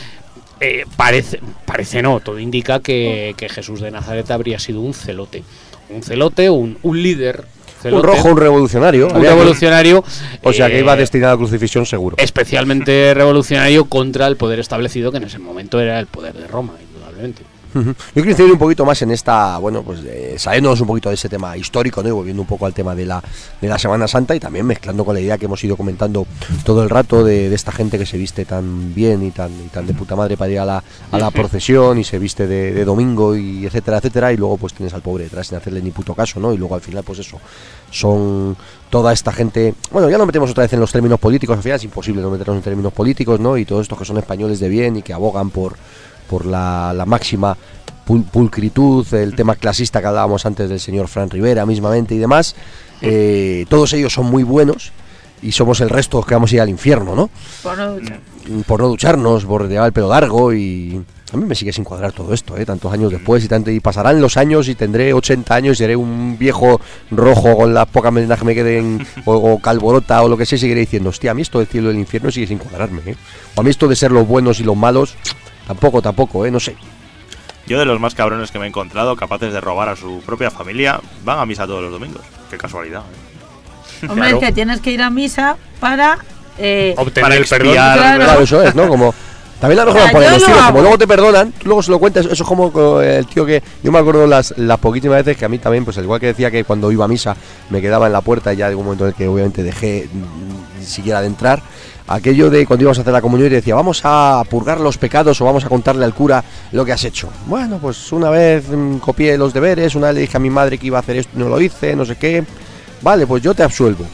eh, parece, parece no, todo indica que, que Jesús de Nazaret habría sido un celote, un celote, un, un líder. Un rojo, un revolucionario. un revolucionario. O sea que eh, iba destinado a crucifixión seguro. especialmente revolucionario contra el poder establecido, que en ese momento era el poder de Roma, indudablemente. Yo quiero incidir un poquito más en esta, bueno, pues eh, saliéndonos un poquito de ese tema histórico, ¿no? Y volviendo un poco al tema de la, de la Semana Santa y también mezclando con la idea que hemos ido comentando todo el rato de, de esta gente que se viste tan bien y tan, y tan de puta madre para ir a la, a la procesión y se viste de, de domingo y etcétera, etcétera, y luego pues tienes al pobre detrás sin hacerle ni puto caso, ¿no? Y luego al final pues eso, son toda esta gente, bueno, ya nos metemos otra vez en los términos políticos, al final es imposible no meternos en términos políticos, ¿no? Y todos estos que son españoles de bien y que abogan por, por la, la máxima pul- pulcritud, el tema clasista que hablábamos antes del señor Fran Rivera mismamente y demás, eh, todos ellos son muy buenos y somos el resto que vamos a ir al infierno, ¿no? Por no duchar. Mm, Por no ducharnos, por llevar el pelo largo y... A mí me sigue sin cuadrar todo esto, ¿eh? tantos años después y tanto y pasarán los años y tendré 80 años y seré un viejo rojo con las pocas melenas que me queden o, o calborota o lo que sea y seguiré diciendo, hostia, a mí esto del cielo y del infierno sigue sin cuadrarme, ¿eh? O a mí esto de ser los buenos y los malos, tampoco, tampoco, ¿eh? No sé. Yo de los más cabrones que me he encontrado, capaces de robar a su propia familia, van a misa todos los domingos. Qué casualidad. ¿eh? Hombre, Claro. es que tienes que ir a misa para. eh, Obtener Para el perdón. Claro, eso es, ¿no? Como también la sea, por yo los lo tiros, hago. como luego te perdonan, tú luego se lo cuentas, eso es como co- el tío que yo me acuerdo las, las poquísimas veces que a mí también, pues al igual que decía que cuando iba a misa me quedaba en la puerta y ya llegó un momento en el que obviamente dejé mm, siquiera de entrar. Aquello de cuando íbamos a hacer la comunión y decía, vamos a purgar los pecados o vamos a contarle al cura lo que has hecho. Bueno, pues una vez mm, copié los deberes, una vez le dije a mi madre que iba a hacer esto y no lo hice, no sé qué. Vale, pues yo te absuelvo.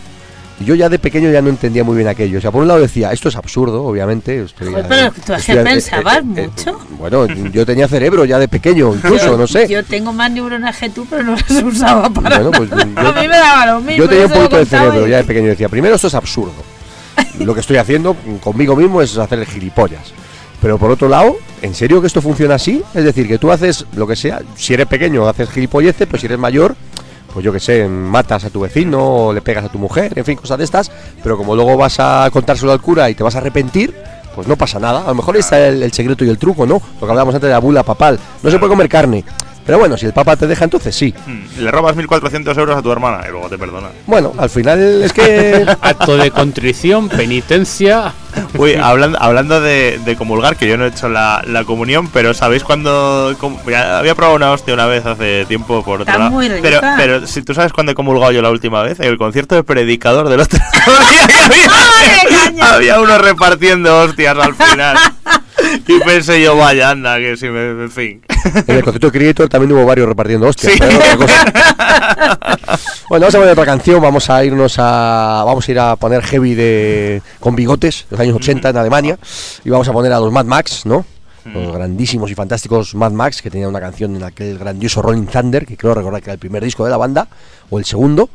Yo ya de pequeño ya no entendía muy bien aquello. O sea, por un lado decía, esto es absurdo, obviamente. estoy- Joder, pero tú es que estoy- pensabas mucho. bueno, yo tenía cerebro ya de pequeño, incluso, yo, no sé. Yo tengo más neuronas que tú, pero no las usaba para Bueno, pues nada. yo- A mí me daba lo mismo. Yo tenía un poquito de cerebro y- ya de pequeño decía, primero esto es absurdo. lo que estoy haciendo conmigo mismo es hacer gilipollas. Pero por otro lado, ¿en serio que esto funciona así? Es decir, que tú haces lo que sea, si eres pequeño haces gilipolleces, pero si eres mayor, pues yo que sé, matas a tu vecino, o le pegas a tu mujer, en fin, cosas de estas, pero como luego vas a contárselo al cura y te vas a arrepentir, pues no pasa nada. A lo mejor está el, el secreto y el truco, ¿no? Lo que hablábamos antes de la bula papal. No se puede comer carne. Pero bueno, si el papa te deja, entonces sí. Mm, Le robas 1.400 euros a tu hermana y luego te perdona. Bueno, al final es que... Acto de contrición, penitencia. Uy, hablando, hablando de, de comulgar, que yo no he hecho la, la comunión, pero ¿sabéis cuándo? com- había probado una hostia una vez hace tiempo por otro lado. Pero, pero si tú sabes cuándo he comulgado yo la última vez, en el concierto de predicador del otro día que ¡Ay, había, caña! había uno repartiendo hostias al final. Y pensé yo, vaya, anda, que si me. En fin. En el concierto Creator también hubo varios repartiendo hostias. Sí. pero es otra cosa. bueno, vamos a poner otra canción. Vamos a irnos a. Vamos a ir a poner heavy de con bigotes, los años 80 en Alemania. Y vamos a poner a los Mad Max, ¿no? Los grandísimos y fantásticos Mad Max, que tenían una canción en aquel grandioso Rolling Thunder, que creo recordar que era el primer disco de la banda, o el segundo.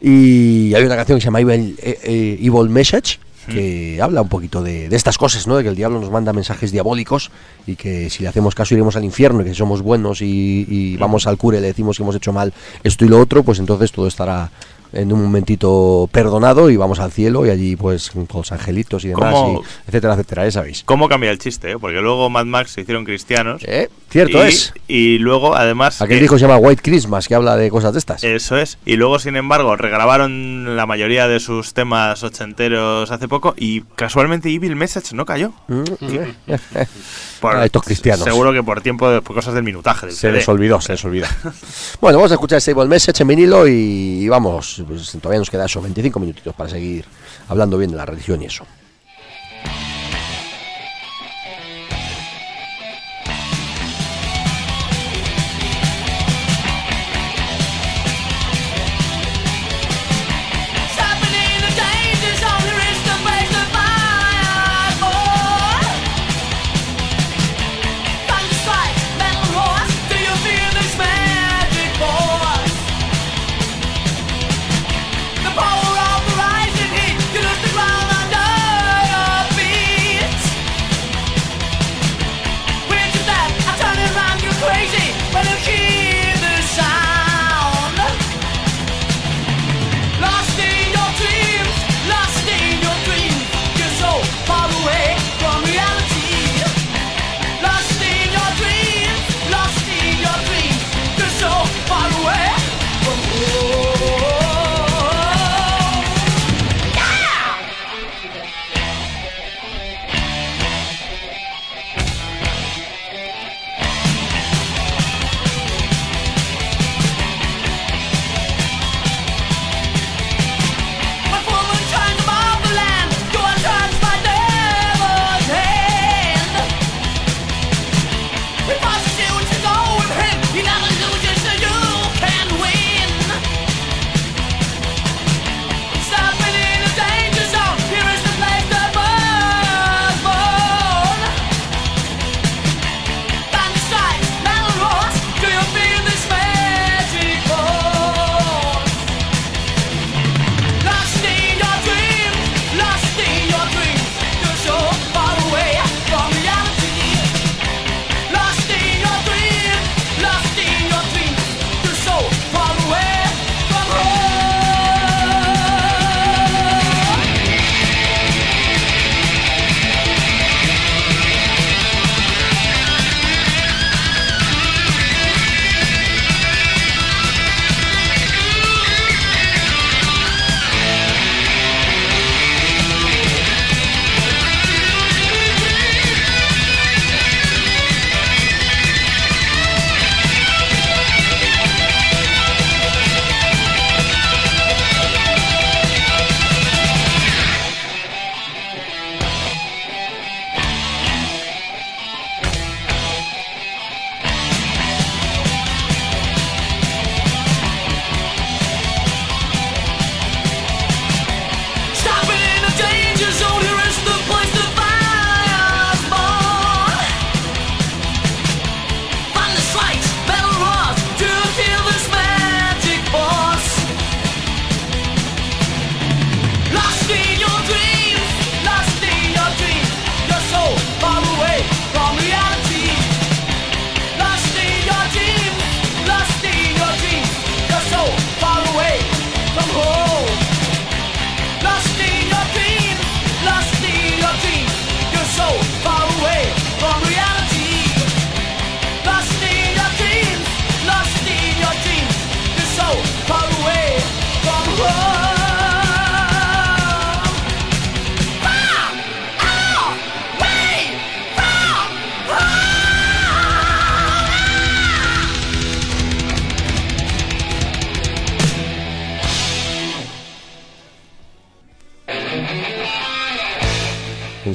Y hay una canción que se llama Evil, eh, eh, Evil Message, que habla un poquito de, de estas cosas, ¿no? De que el diablo nos manda mensajes diabólicos y que si le hacemos caso iremos al infierno y que si somos buenos y, y vamos al cura y le decimos que hemos hecho mal esto y lo otro, pues entonces todo estará en un momentito perdonado y vamos al cielo y allí pues con los angelitos y demás, y etcétera, etcétera, ya sabéis. ¿Cómo cambia el chiste? eh? Porque luego Mad Max se hicieron cristianos. ¿Eh? Cierto y, es. Y luego, además. Aquel que- disco se llama White Christmas, que habla de cosas de estas. Eso es. Y luego, sin embargo, regrabaron la mayoría de sus temas ochenteros hace poco y casualmente Evil Message no cayó. Mm, eh. Por- Ah, estos cristianos. Seguro que por tiempo, de, por cosas del minutaje del Se CD. les olvidó, se les olvida. bueno, vamos a escuchar este Evil Message en vinilo y vamos, pues, todavía nos queda eso, 25 minutitos para seguir hablando bien de la religión y eso.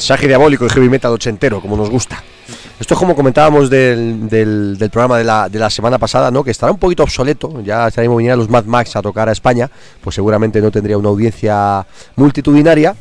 Mensaje diabólico y heavy metal ochentero, como nos gusta. Esto es como comentábamos del, del- del programa de la, de la semana pasada, ¿no? Que estará un poquito obsoleto. Ya estaríamos vinieran los Mad Max a tocar a España, pues seguramente no tendría una audiencia multitudinaria,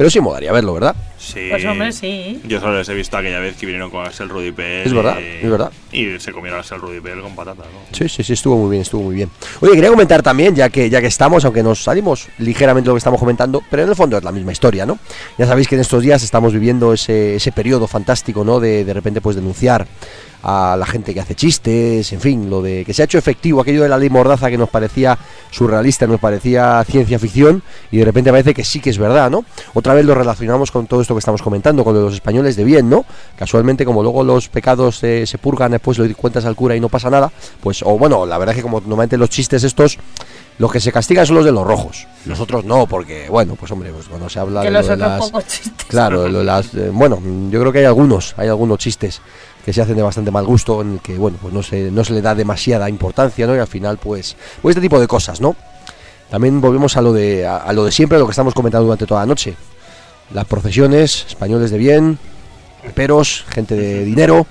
pero sí molaría verlo, ¿verdad? Sí. Pues hombre, sí. Yo solo les he visto aquella vez que vinieron con Axel Rudy Pel Es verdad, y- es verdad. Y se comieron Axel Rudy Pel con patatas, ¿no? Sí, sí, sí, estuvo muy bien, estuvo muy bien. Oye, quería comentar también, ya que, ya que estamos, aunque nos salimos ligeramente de lo que estamos comentando, pero en el fondo es la misma historia, ¿no? Ya sabéis que en estos días estamos viviendo ese, ese periodo fantástico, ¿no? De de repente pues denunciar a la gente que hace chistes, en fin, lo de que se ha hecho efectivo aquello de la ley mordaza que nos parecía surrealista, nos parecía ciencia ficción y de repente parece que sí que es verdad, ¿no? Otra vez lo relacionamos con todo esto que estamos comentando, con lo de los españoles de bien, ¿no? Casualmente como luego los pecados eh, se purgan, después lo cuentas al cura y no pasa nada, pues o bueno, la verdad es que como normalmente los chistes estos los que se castigan son los de los rojos, los otros no, porque bueno, pues hombre, pues cuando se habla Que de los lo de otros las pocos chistes. Claro, lo de las, eh, bueno, yo creo que hay algunos, hay algunos chistes que se hacen de bastante mal gusto, en el que, bueno, pues no se, no se le da demasiada importancia, ¿no? Y al final, pues, pues este tipo de cosas, ¿no? También volvemos a lo de, a, a lo de siempre, lo que estamos comentando durante toda la noche. Las procesiones, españoles de bien, peros, gente de dinero.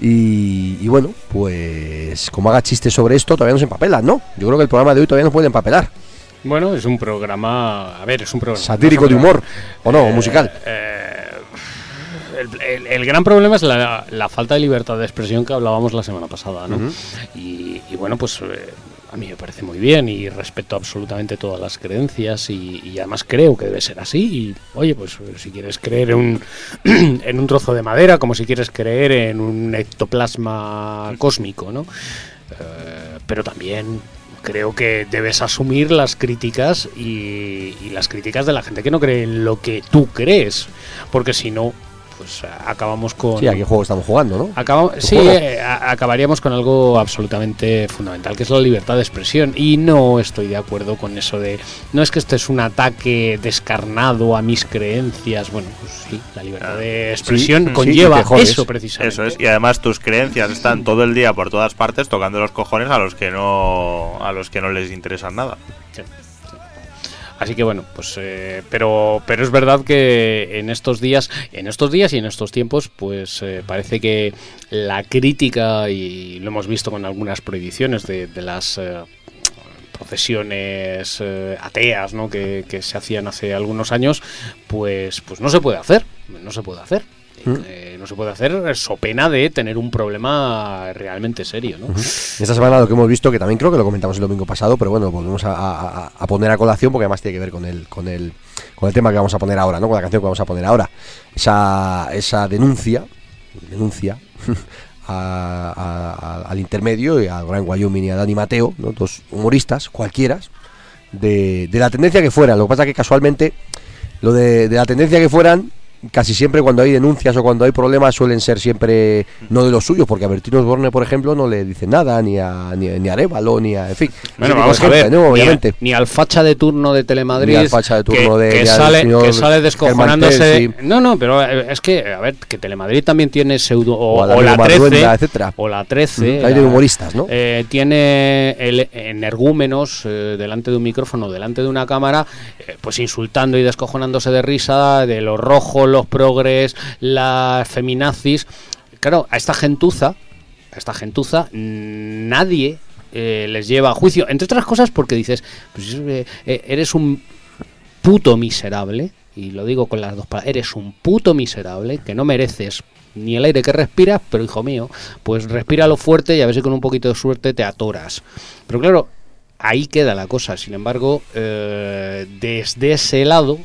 Y, y bueno, pues como haga chistes sobre esto, todavía no se empapelan, ¿no? Yo creo que el programa de hoy todavía no puede empapelar. Bueno, es un programa. A ver, es un programa. Satírico de no es un humor, o no, Eh, musical. eh, el, el- el gran problema es la, la falta de libertad de expresión que hablábamos la semana pasada, ¿no? y, y bueno, pues eh, a mí me parece muy bien y respeto absolutamente todas las creencias y, y además creo que debe ser así. Y oye, pues eh, si quieres creer en un, en un trozo de madera, como si quieres creer en un ectoplasma cósmico, ¿no? Eh, pero también creo que debes asumir las críticas y, y las críticas de la gente que no cree en lo que tú crees, porque si no, pues a- acabamos con... Sí, a qué juego estamos jugando, ¿no? Acabamos, sí, eh, acabaríamos con algo absolutamente fundamental, que es la libertad de expresión. Y no estoy de acuerdo con eso de, no es que este es un ataque descarnado a mis creencias. Bueno, pues sí, la libertad de expresión sí, y conlleva eso precisamente. Eso es, y además tus creencias están todo el día por todas partes tocando los cojones a los que no a los que no les interesan nada. Sí. Así que bueno, pues eh, pero pero es verdad que en estos días, en estos días y en estos tiempos, pues eh, parece que la crítica y lo hemos visto con algunas prohibiciones de, de las eh, procesiones eh, ateas, ¿no? Que, que se hacían hace algunos años, pues pues no se puede hacer, no se puede hacer. Eh, no se puede hacer so pena de tener un problema realmente serio, ¿no? Esta semana lo que hemos visto, que también creo que lo comentamos el domingo pasado, pero bueno, volvemos a, poner a colación porque además tiene que ver con el, con el, con el tema que vamos a poner ahora, ¿no? Con la canción que vamos a poner ahora. Esa, esa denuncia, denuncia a- al intermedio y a Gran Wyoming y a Dani Mateo, ¿no? dos humoristas, cualquiera, de, de la tendencia que fueran. Lo que pasa que casualmente, lo de la tendencia que fueran, casi siempre cuando hay denuncias o cuando hay problemas suelen ser siempre no de los suyos, porque a Bertino Osborne, por ejemplo, no le dicen nada, ni a, ni, a- ni a Arevalo, ni a. En fin. Bueno, vamos a ver, ¿no? ni, a- Obviamente. ni al facha de turno de Telemadrid, Ni al facha de turno que, de- que sale, que sale descojonándose. No, no, pero eh, es que, a ver, que Telemadrid también tiene pseudo. O, O al o la amigo 13, Marduenda, etcétera. o la 13. Ujú, hay de la- humoristas, ¿no? eh, tiene el, energúmenos eh, delante de un micrófono, delante de una cámara, eh, pues insultando y descojonándose de risa de los rojos, los progres, las feminazis. Claro, a esta gentuza, a esta gentuza, mm, nadie eh, les lleva a juicio. Entre otras cosas porque dices, pues eh, eh, eres un puto miserable, y lo digo con las dos palabras, eres un puto miserable que no mereces ni el aire que respiras, pero hijo mío, pues respíralo fuerte y a ver si con un poquito de suerte te atoras. Pero claro, ahí queda la cosa. Sin embargo, desde ese lado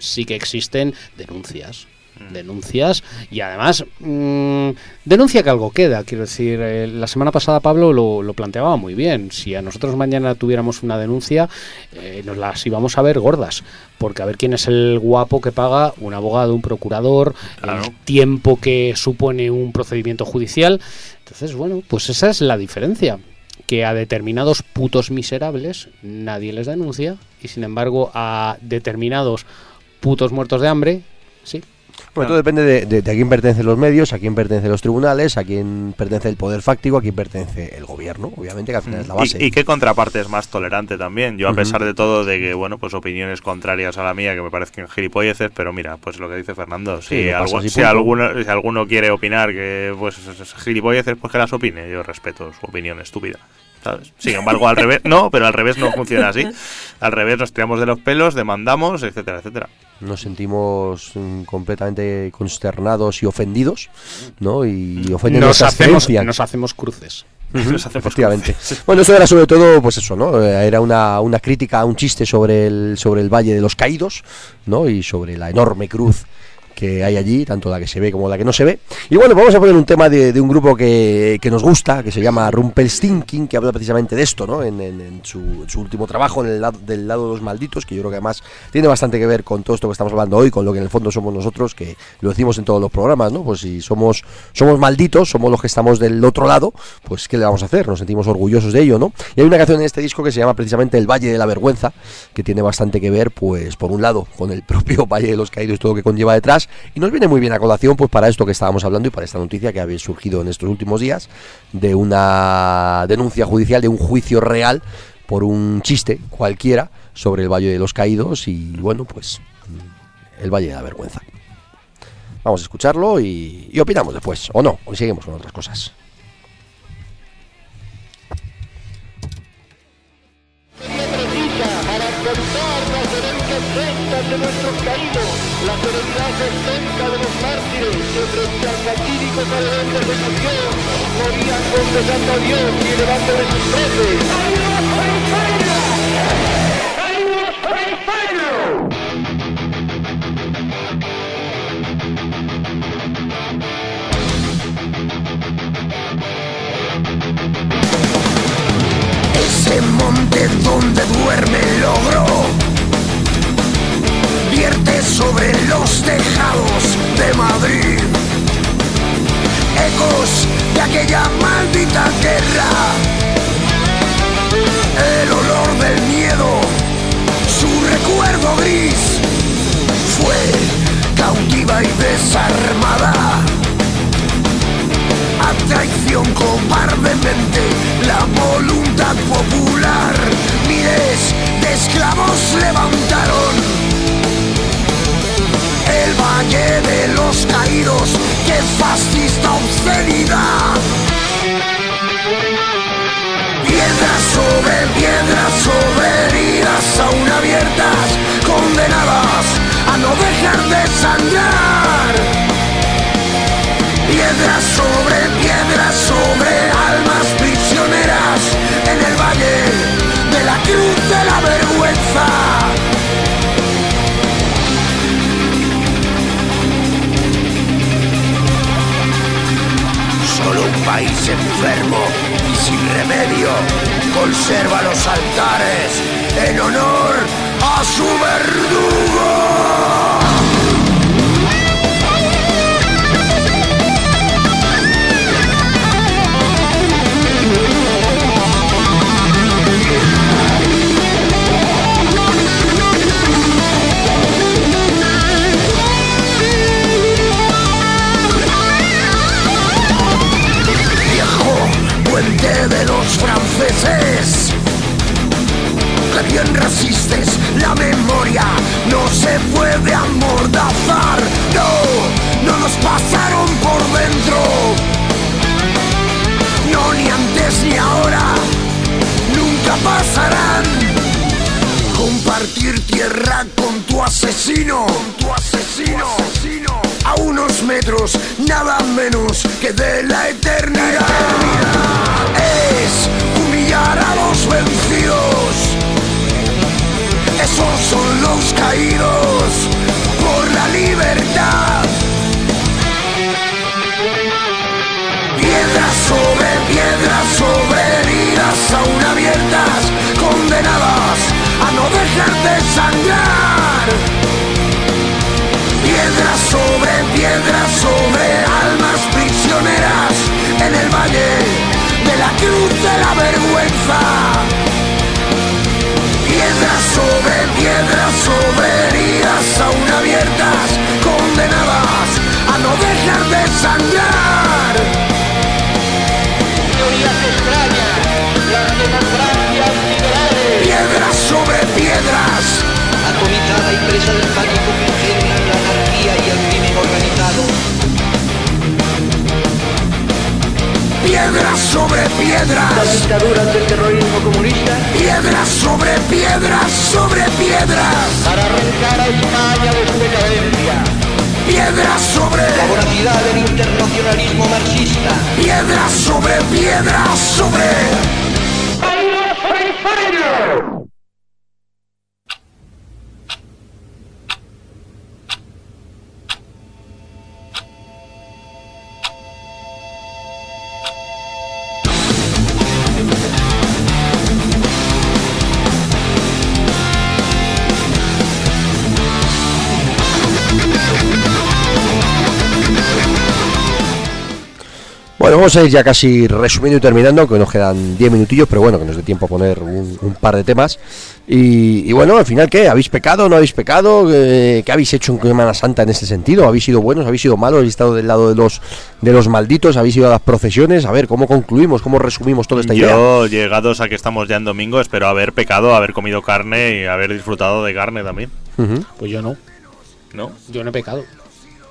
sí que existen denuncias. Denuncias y además mm, denuncia que algo queda. Quiero decir, eh, la semana pasada Pablo lo, lo planteaba muy bien. Si a nosotros mañana tuviéramos una denuncia, eh, nos las íbamos a ver gordas. Porque a ver quién es el guapo que paga un abogado, un procurador, Claro. el tiempo que supone un procedimiento judicial. Entonces, bueno, pues esa es la diferencia. Que a determinados putos miserables nadie les denuncia y sin embargo a determinados putos muertos de hambre, sí, Bueno, todo depende de, de- de a quién pertenecen los medios, a quién pertenecen los tribunales, a quién pertenece el poder fáctico, a quién pertenece el gobierno, obviamente, que al final es la base. ¿Y, y qué contraparte es más tolerante también? Yo, a pesar de todo, de que, bueno, pues opiniones contrarias a la mía, que me parecen gilipolleces, pero mira, pues lo que dice Fernando, Sí, si, punto. alguno, si alguno quiere opinar que, pues, es- es gilipolleces, pues que las opine. Yo respeto su opinión estúpida. ¿Sabes? Sin embargo, al revés, no, pero al revés no funciona así. Al revés nos tiramos de los pelos, demandamos, etcétera, etcétera. Nos sentimos mm, completamente consternados y ofendidos, ¿no? Y ofenden Nos hacemos, creencias. nos hacemos cruces. Ujú, Nos hacemos efectivamente. Bueno, eso era sobre todo, pues eso, ¿no? Eh, Era una, una crítica, un chiste sobre el, sobre el Valle de los Caídos, ¿no? Y sobre la enorme cruz que hay allí, tanto la que se ve como la que no se ve. Y bueno, vamos a poner un tema de, un grupo que, nos gusta, que se llama Rumpelstiltskin, que habla precisamente de esto, ¿no? En, su, su último trabajo, en el lado, del lado de los malditos, que yo creo que además tiene bastante que ver con todo esto que estamos hablando hoy, con lo que en el fondo somos nosotros, que lo decimos en todos los programas, ¿no? Pues si somos, somos malditos, somos los que estamos del otro lado, pues ¿qué le vamos a hacer? Nos sentimos orgullosos de ello, ¿no? Y hay una canción en este disco que se llama precisamente El Valle de la Vergüenza, que tiene bastante que ver, pues, por un lado, con el propio Valle de los Caídos y todo lo que conlleva detrás, y nos viene muy bien a colación, pues, para esto que estábamos hablando y para esta noticia que había surgido en estos últimos días, de una denuncia judicial, de un juicio real por un chiste cualquiera sobre el Valle de los Caídos y, bueno, pues, mm, el Valle de la Vergüenza. Vamos a escucharlo y, y opinamos después, o no, hoy seguimos con otras cosas. Rectas de nuestros caídos, la serenidad exenta de los mártires que frente al fatídico paredón de ejecución morían confesando a Dios y elevando de sus cruces. Ese monte donde duerme el logro sobre los tejados de Madrid. Ecos de aquella maldita guerra. El olor del miedo su recuerdo gris fue cautiva y desarmada. A traición cobardemente la voluntad popular. Miles de esclavos levantaron el valle de los caídos. ¡Qué fascista obscenidad! Piedras sobre piedras sobre heridas aún abiertas, condenadas a no dejar de sangrar piedras sobre piedras sobre almas prisioneras en el valle de la cruz de la vergüenza. País enfermo y sin remedio conserva los altares en honor a su verdugo. Franceses. Que bien resistes la memoria, no se puede amordazar. No, no nos pasaron por dentro. No, ni antes ni ahora, nunca pasarán. Compartir tierra con tu asesino, con tu asesino, a unos metros, nada menos que de la eternidad. Es humillar a los vencidos. Esos son los caídos por la libertad. Piedras sobre piedras sobre heridas aún abiertas, condenadas a no dejar de sangrar piedra sobre piedra sobre almas prisioneras en el valle de la cruz de la vergüenza. Piedra sobre piedra sobre heridas aún abiertas, condenadas a no dejar de sangrar. Piedras sobre piedras. dictaduras del terrorismo comunista Piedras sobre piedras sobre piedras. para arrancar a España de su decadencia. Piedras sobre. La voracidad del internacionalismo marxista. Piedras sobre piedras sobre. Vamos a ir ya casi resumiendo y terminando, que nos quedan 10 minutillos, pero bueno, que nos dé tiempo a poner un, un par de temas. Y, y bueno, al final, ¿qué? ¿Habéis pecado? ¿No habéis pecado? Eh, ¿Qué habéis hecho en Semana Santa en ese sentido? ¿Habéis sido buenos? ¿Habéis sido malos? ¿Habéis estado del lado de los, de los malditos? ¿Habéis ido a las procesiones? A ver, ¿cómo concluimos? ¿Cómo resumimos toda esta idea? Yo, llegados a que estamos ya en domingo, espero haber pecado, haber comido carne y haber disfrutado de carne también. Ujú. Pues yo no. ¿No? Yo no he pecado.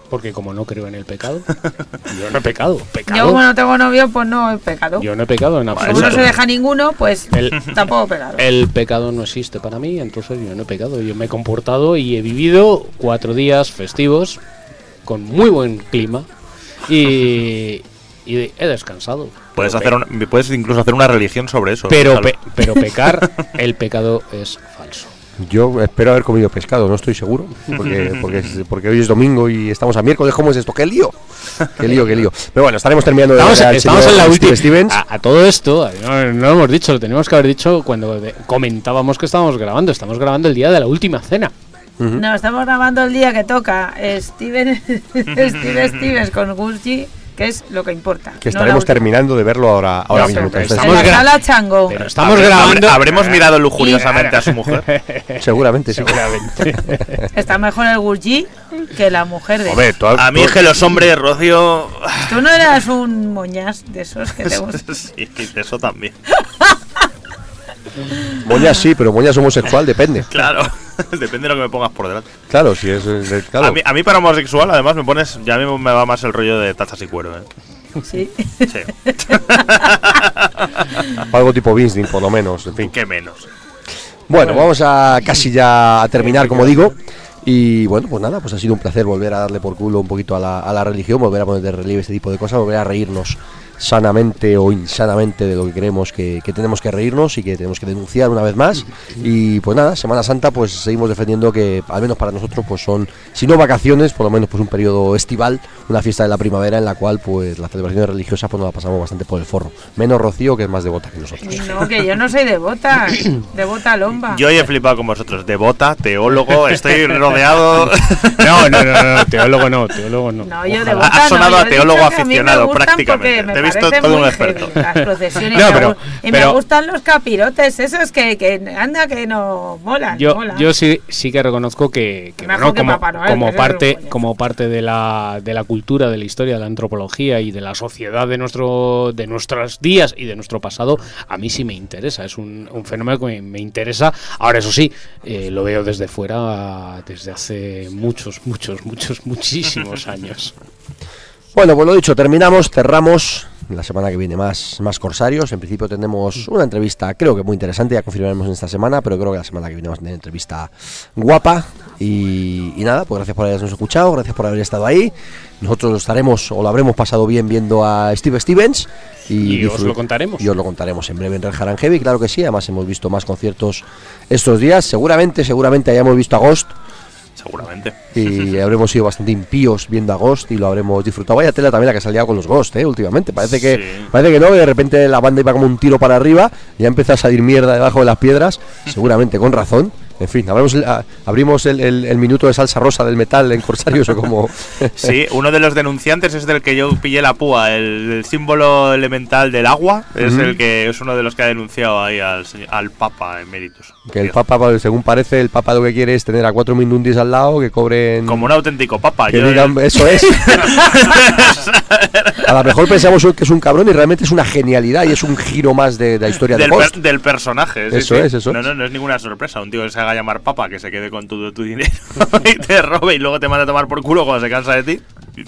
Porque como no creo en el pecado, yo no he pecado. Yo Pecado. como no tengo novio, pues no he pecado. Yo no he pecado en Como absoluto. no se deja ninguno, pues El- tampoco he pecado. El pecado no existe para mí, entonces yo no he pecado. Yo me he comportado y he vivido cuatro días festivos con muy buen clima y, y he descansado. Puedes, hacer pe- un- puedes incluso hacer una religión sobre eso. pero, pe- pero pecar, el pecado es falso. Yo espero haber comido pescado, no estoy seguro, porque, porque, es- porque hoy es domingo y estamos a miércoles. ¿Cómo es esto? ¡Qué lío! ¡Qué lío, qué lío! Pero bueno, estaremos terminando de Estamos, estamos en la última. A, a todo esto, no, no lo hemos dicho, lo teníamos que haber dicho cuando comentábamos que estábamos grabando. Estamos grabando el día de la última cena. No, estamos grabando el día que toca Steven, Steve Stevens con Gucci, que es lo que importa. que no estaremos terminando de verlo ahora, ahora mismo. que estamos En la sala Chango. Pero estamos grabando. habre- habremos mirado lujuriosamente a su mujer. seguramente, sí. Está mejor el Gucci que la mujer de. Hombre, tú- A mí es que los hombres, Rocío. Tú no eras un moñas de esos que te gustan. sí, eso también. Moñas sí, pero Moñas homosexual depende. Claro. Depende de lo que me pongas por delante. Claro, si es. eh, Claro. A, mí, a mí para homosexual, además, me pones. Ya a mí me va más el rollo de tazas y cuero, ¿eh? Sí. Sí. Algo tipo Winston, por lo menos. En fin. ¿Qué menos? Bueno, vamos a casi ya a terminar, como digo. Y bueno, pues nada, pues ha sido un placer volver a darle por culo un poquito a la, a la religión, volver a poner de relieve este tipo de cosas, volver a reírnos sanamente o insanamente de lo que creemos que, que tenemos que reírnos y que tenemos que denunciar una vez más. Y pues nada, Semana Santa, pues seguimos defendiendo que, al menos para nosotros, pues son, si no vacaciones, por lo menos pues un periodo estival, una fiesta de la primavera en la cual pues las celebraciones religiosas pues nos la pasamos bastante por el forro. Menos Rocío, que es más devota que nosotros. No, que yo no soy devota. Devota lomba. Yo hoy he flipado con vosotros. Devota, teólogo, estoy rodeado. No, no, no, no, teólogo no, teólogo no. No, yo devota Has sonado no, a yo teólogo aficionado, prácticamente. Todo un experto. heavy Las procesiones. No, y me pero- gu- y me pero- gustan los capirotes, esos que, que anda que no molan. Yo, molan. yo sí, sí que reconozco que, bueno, como, Papá Noel, como que eso es parte, como parte de la, de la cultura, de la historia, de la antropología y de la sociedad de nuestro de nuestros días y de nuestro pasado, a mí sí me interesa. Es un, un fenómeno que me, me interesa. Ahora, eso sí, eh, lo veo desde fuera desde hace muchos, muchos, muchos, muchísimos años. Bueno, pues lo dicho, terminamos, cerramos. La semana que viene más, más corsarios. En principio tendremos una entrevista, creo que muy interesante, ya confirmaremos en esta semana, pero creo que la semana que viene vamos a tener entrevista guapa. Y, y nada, pues gracias por habernos escuchado, gracias por haber estado ahí. Nosotros estaremos o lo habremos pasado bien viendo a Steve Stevens. Y os lo contaremos. Y os lo contaremos en breve en Red Haran Heavy, claro que sí. Además hemos visto más conciertos estos días. Seguramente, seguramente hayamos visto a Ghost Seguramente. y habremos sido bastante impíos viendo a Ghost y lo habremos disfrutado. Vaya tela también la que salía con los Ghost, ¿eh? Últimamente. Parece que, Sí. parece que no, que de repente la banda iba como un tiro para arriba y ya empezó a salir mierda debajo de las piedras, seguramente con razón. En fin, abrimos el, a- abrimos el, el- el minuto de salsa rosa del metal en Corsarios o como... Sí, uno de los denunciantes es del que yo pillé la púa. El, símbolo elemental del agua es el que es uno de los que ha denunciado ahí al, al Papa eméritus. que el Papa, pues, según parece, el Papa lo que quiere es tener a cuatro mindundis al lado que cobren... Como un auténtico Papa. que yo- digan, eso es. a lo mejor pensamos que es un cabrón y realmente es una genialidad y es un giro más de, de la historia del, de Ghost. per- del personaje. Eso sí. es, eso No, no, no es ninguna sorpresa. Un tío que se haga llamar Papa, que se quede con todo tu dinero y te robe y luego te manda a tomar por culo cuando se cansa de ti.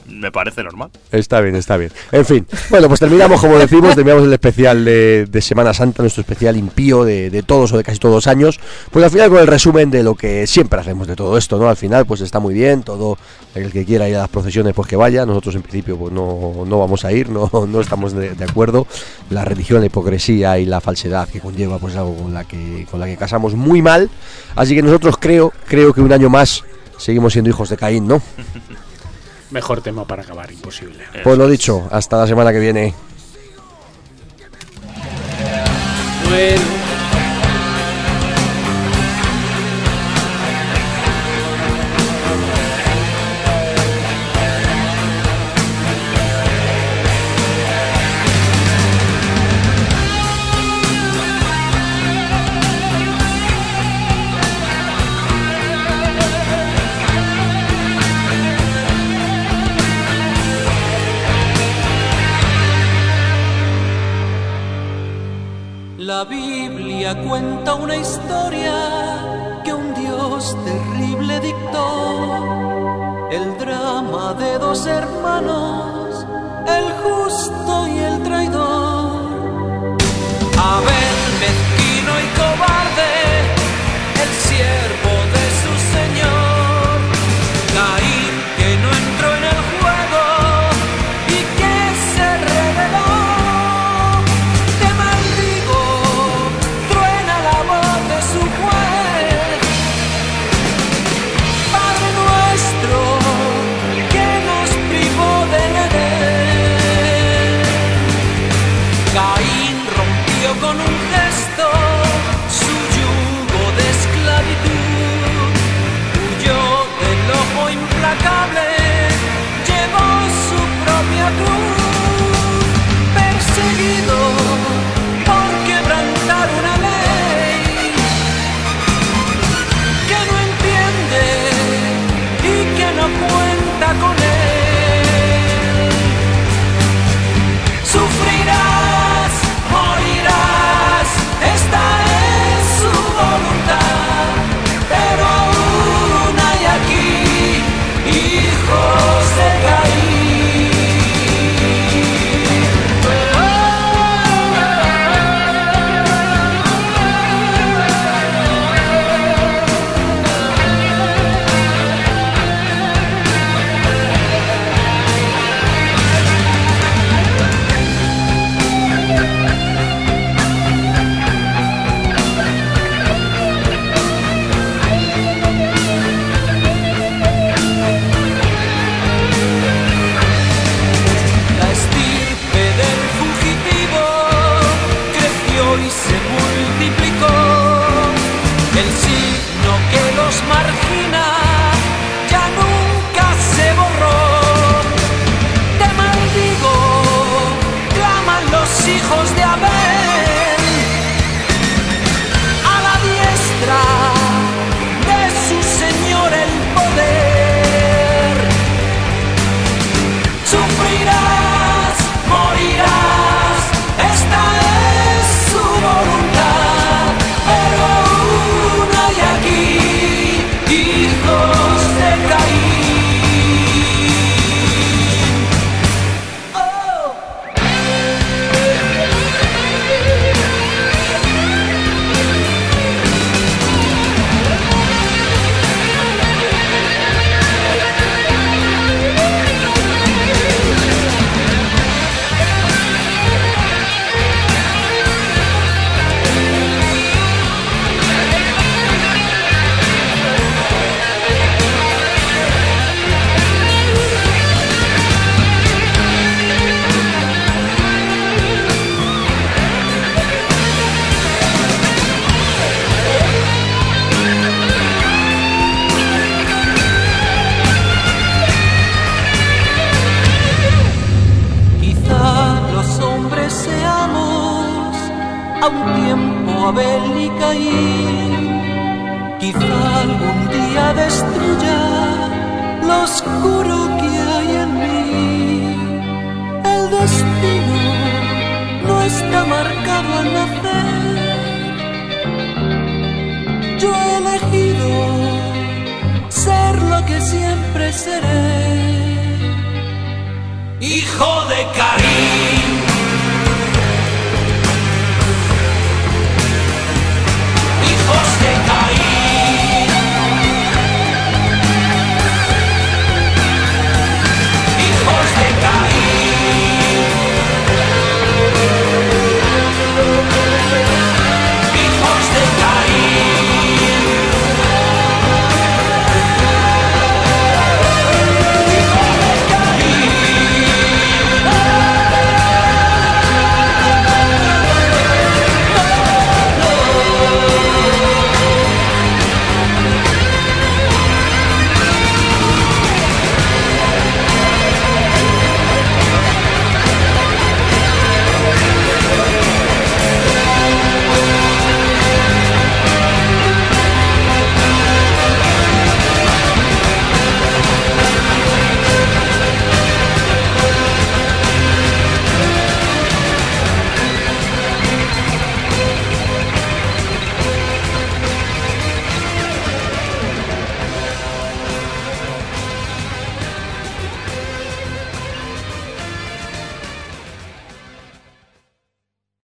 Me parece normal. Está bien, está bien. En fin, bueno, pues terminamos, como decimos, terminamos el especial de, de Semana Santa, nuestro especial impío de, de todos o de casi todos los años. Pues al final con el resumen de lo que siempre hacemos de todo esto, ¿no? Al final, pues está muy bien, todo el que quiera ir a las procesiones, pues que vaya. Nosotros en principio pues no, no vamos a ir, no, no estamos de, de acuerdo. La religión, la hipocresía y la falsedad que conlleva, pues es algo con la que, con la que casamos muy mal. Así que nosotros creo, creo que un año más seguimos siendo hijos de Caín, ¿no? Mejor tema para acabar, imposible. Pues lo dicho, hasta la semana que viene. Bueno. Hermanos, el justo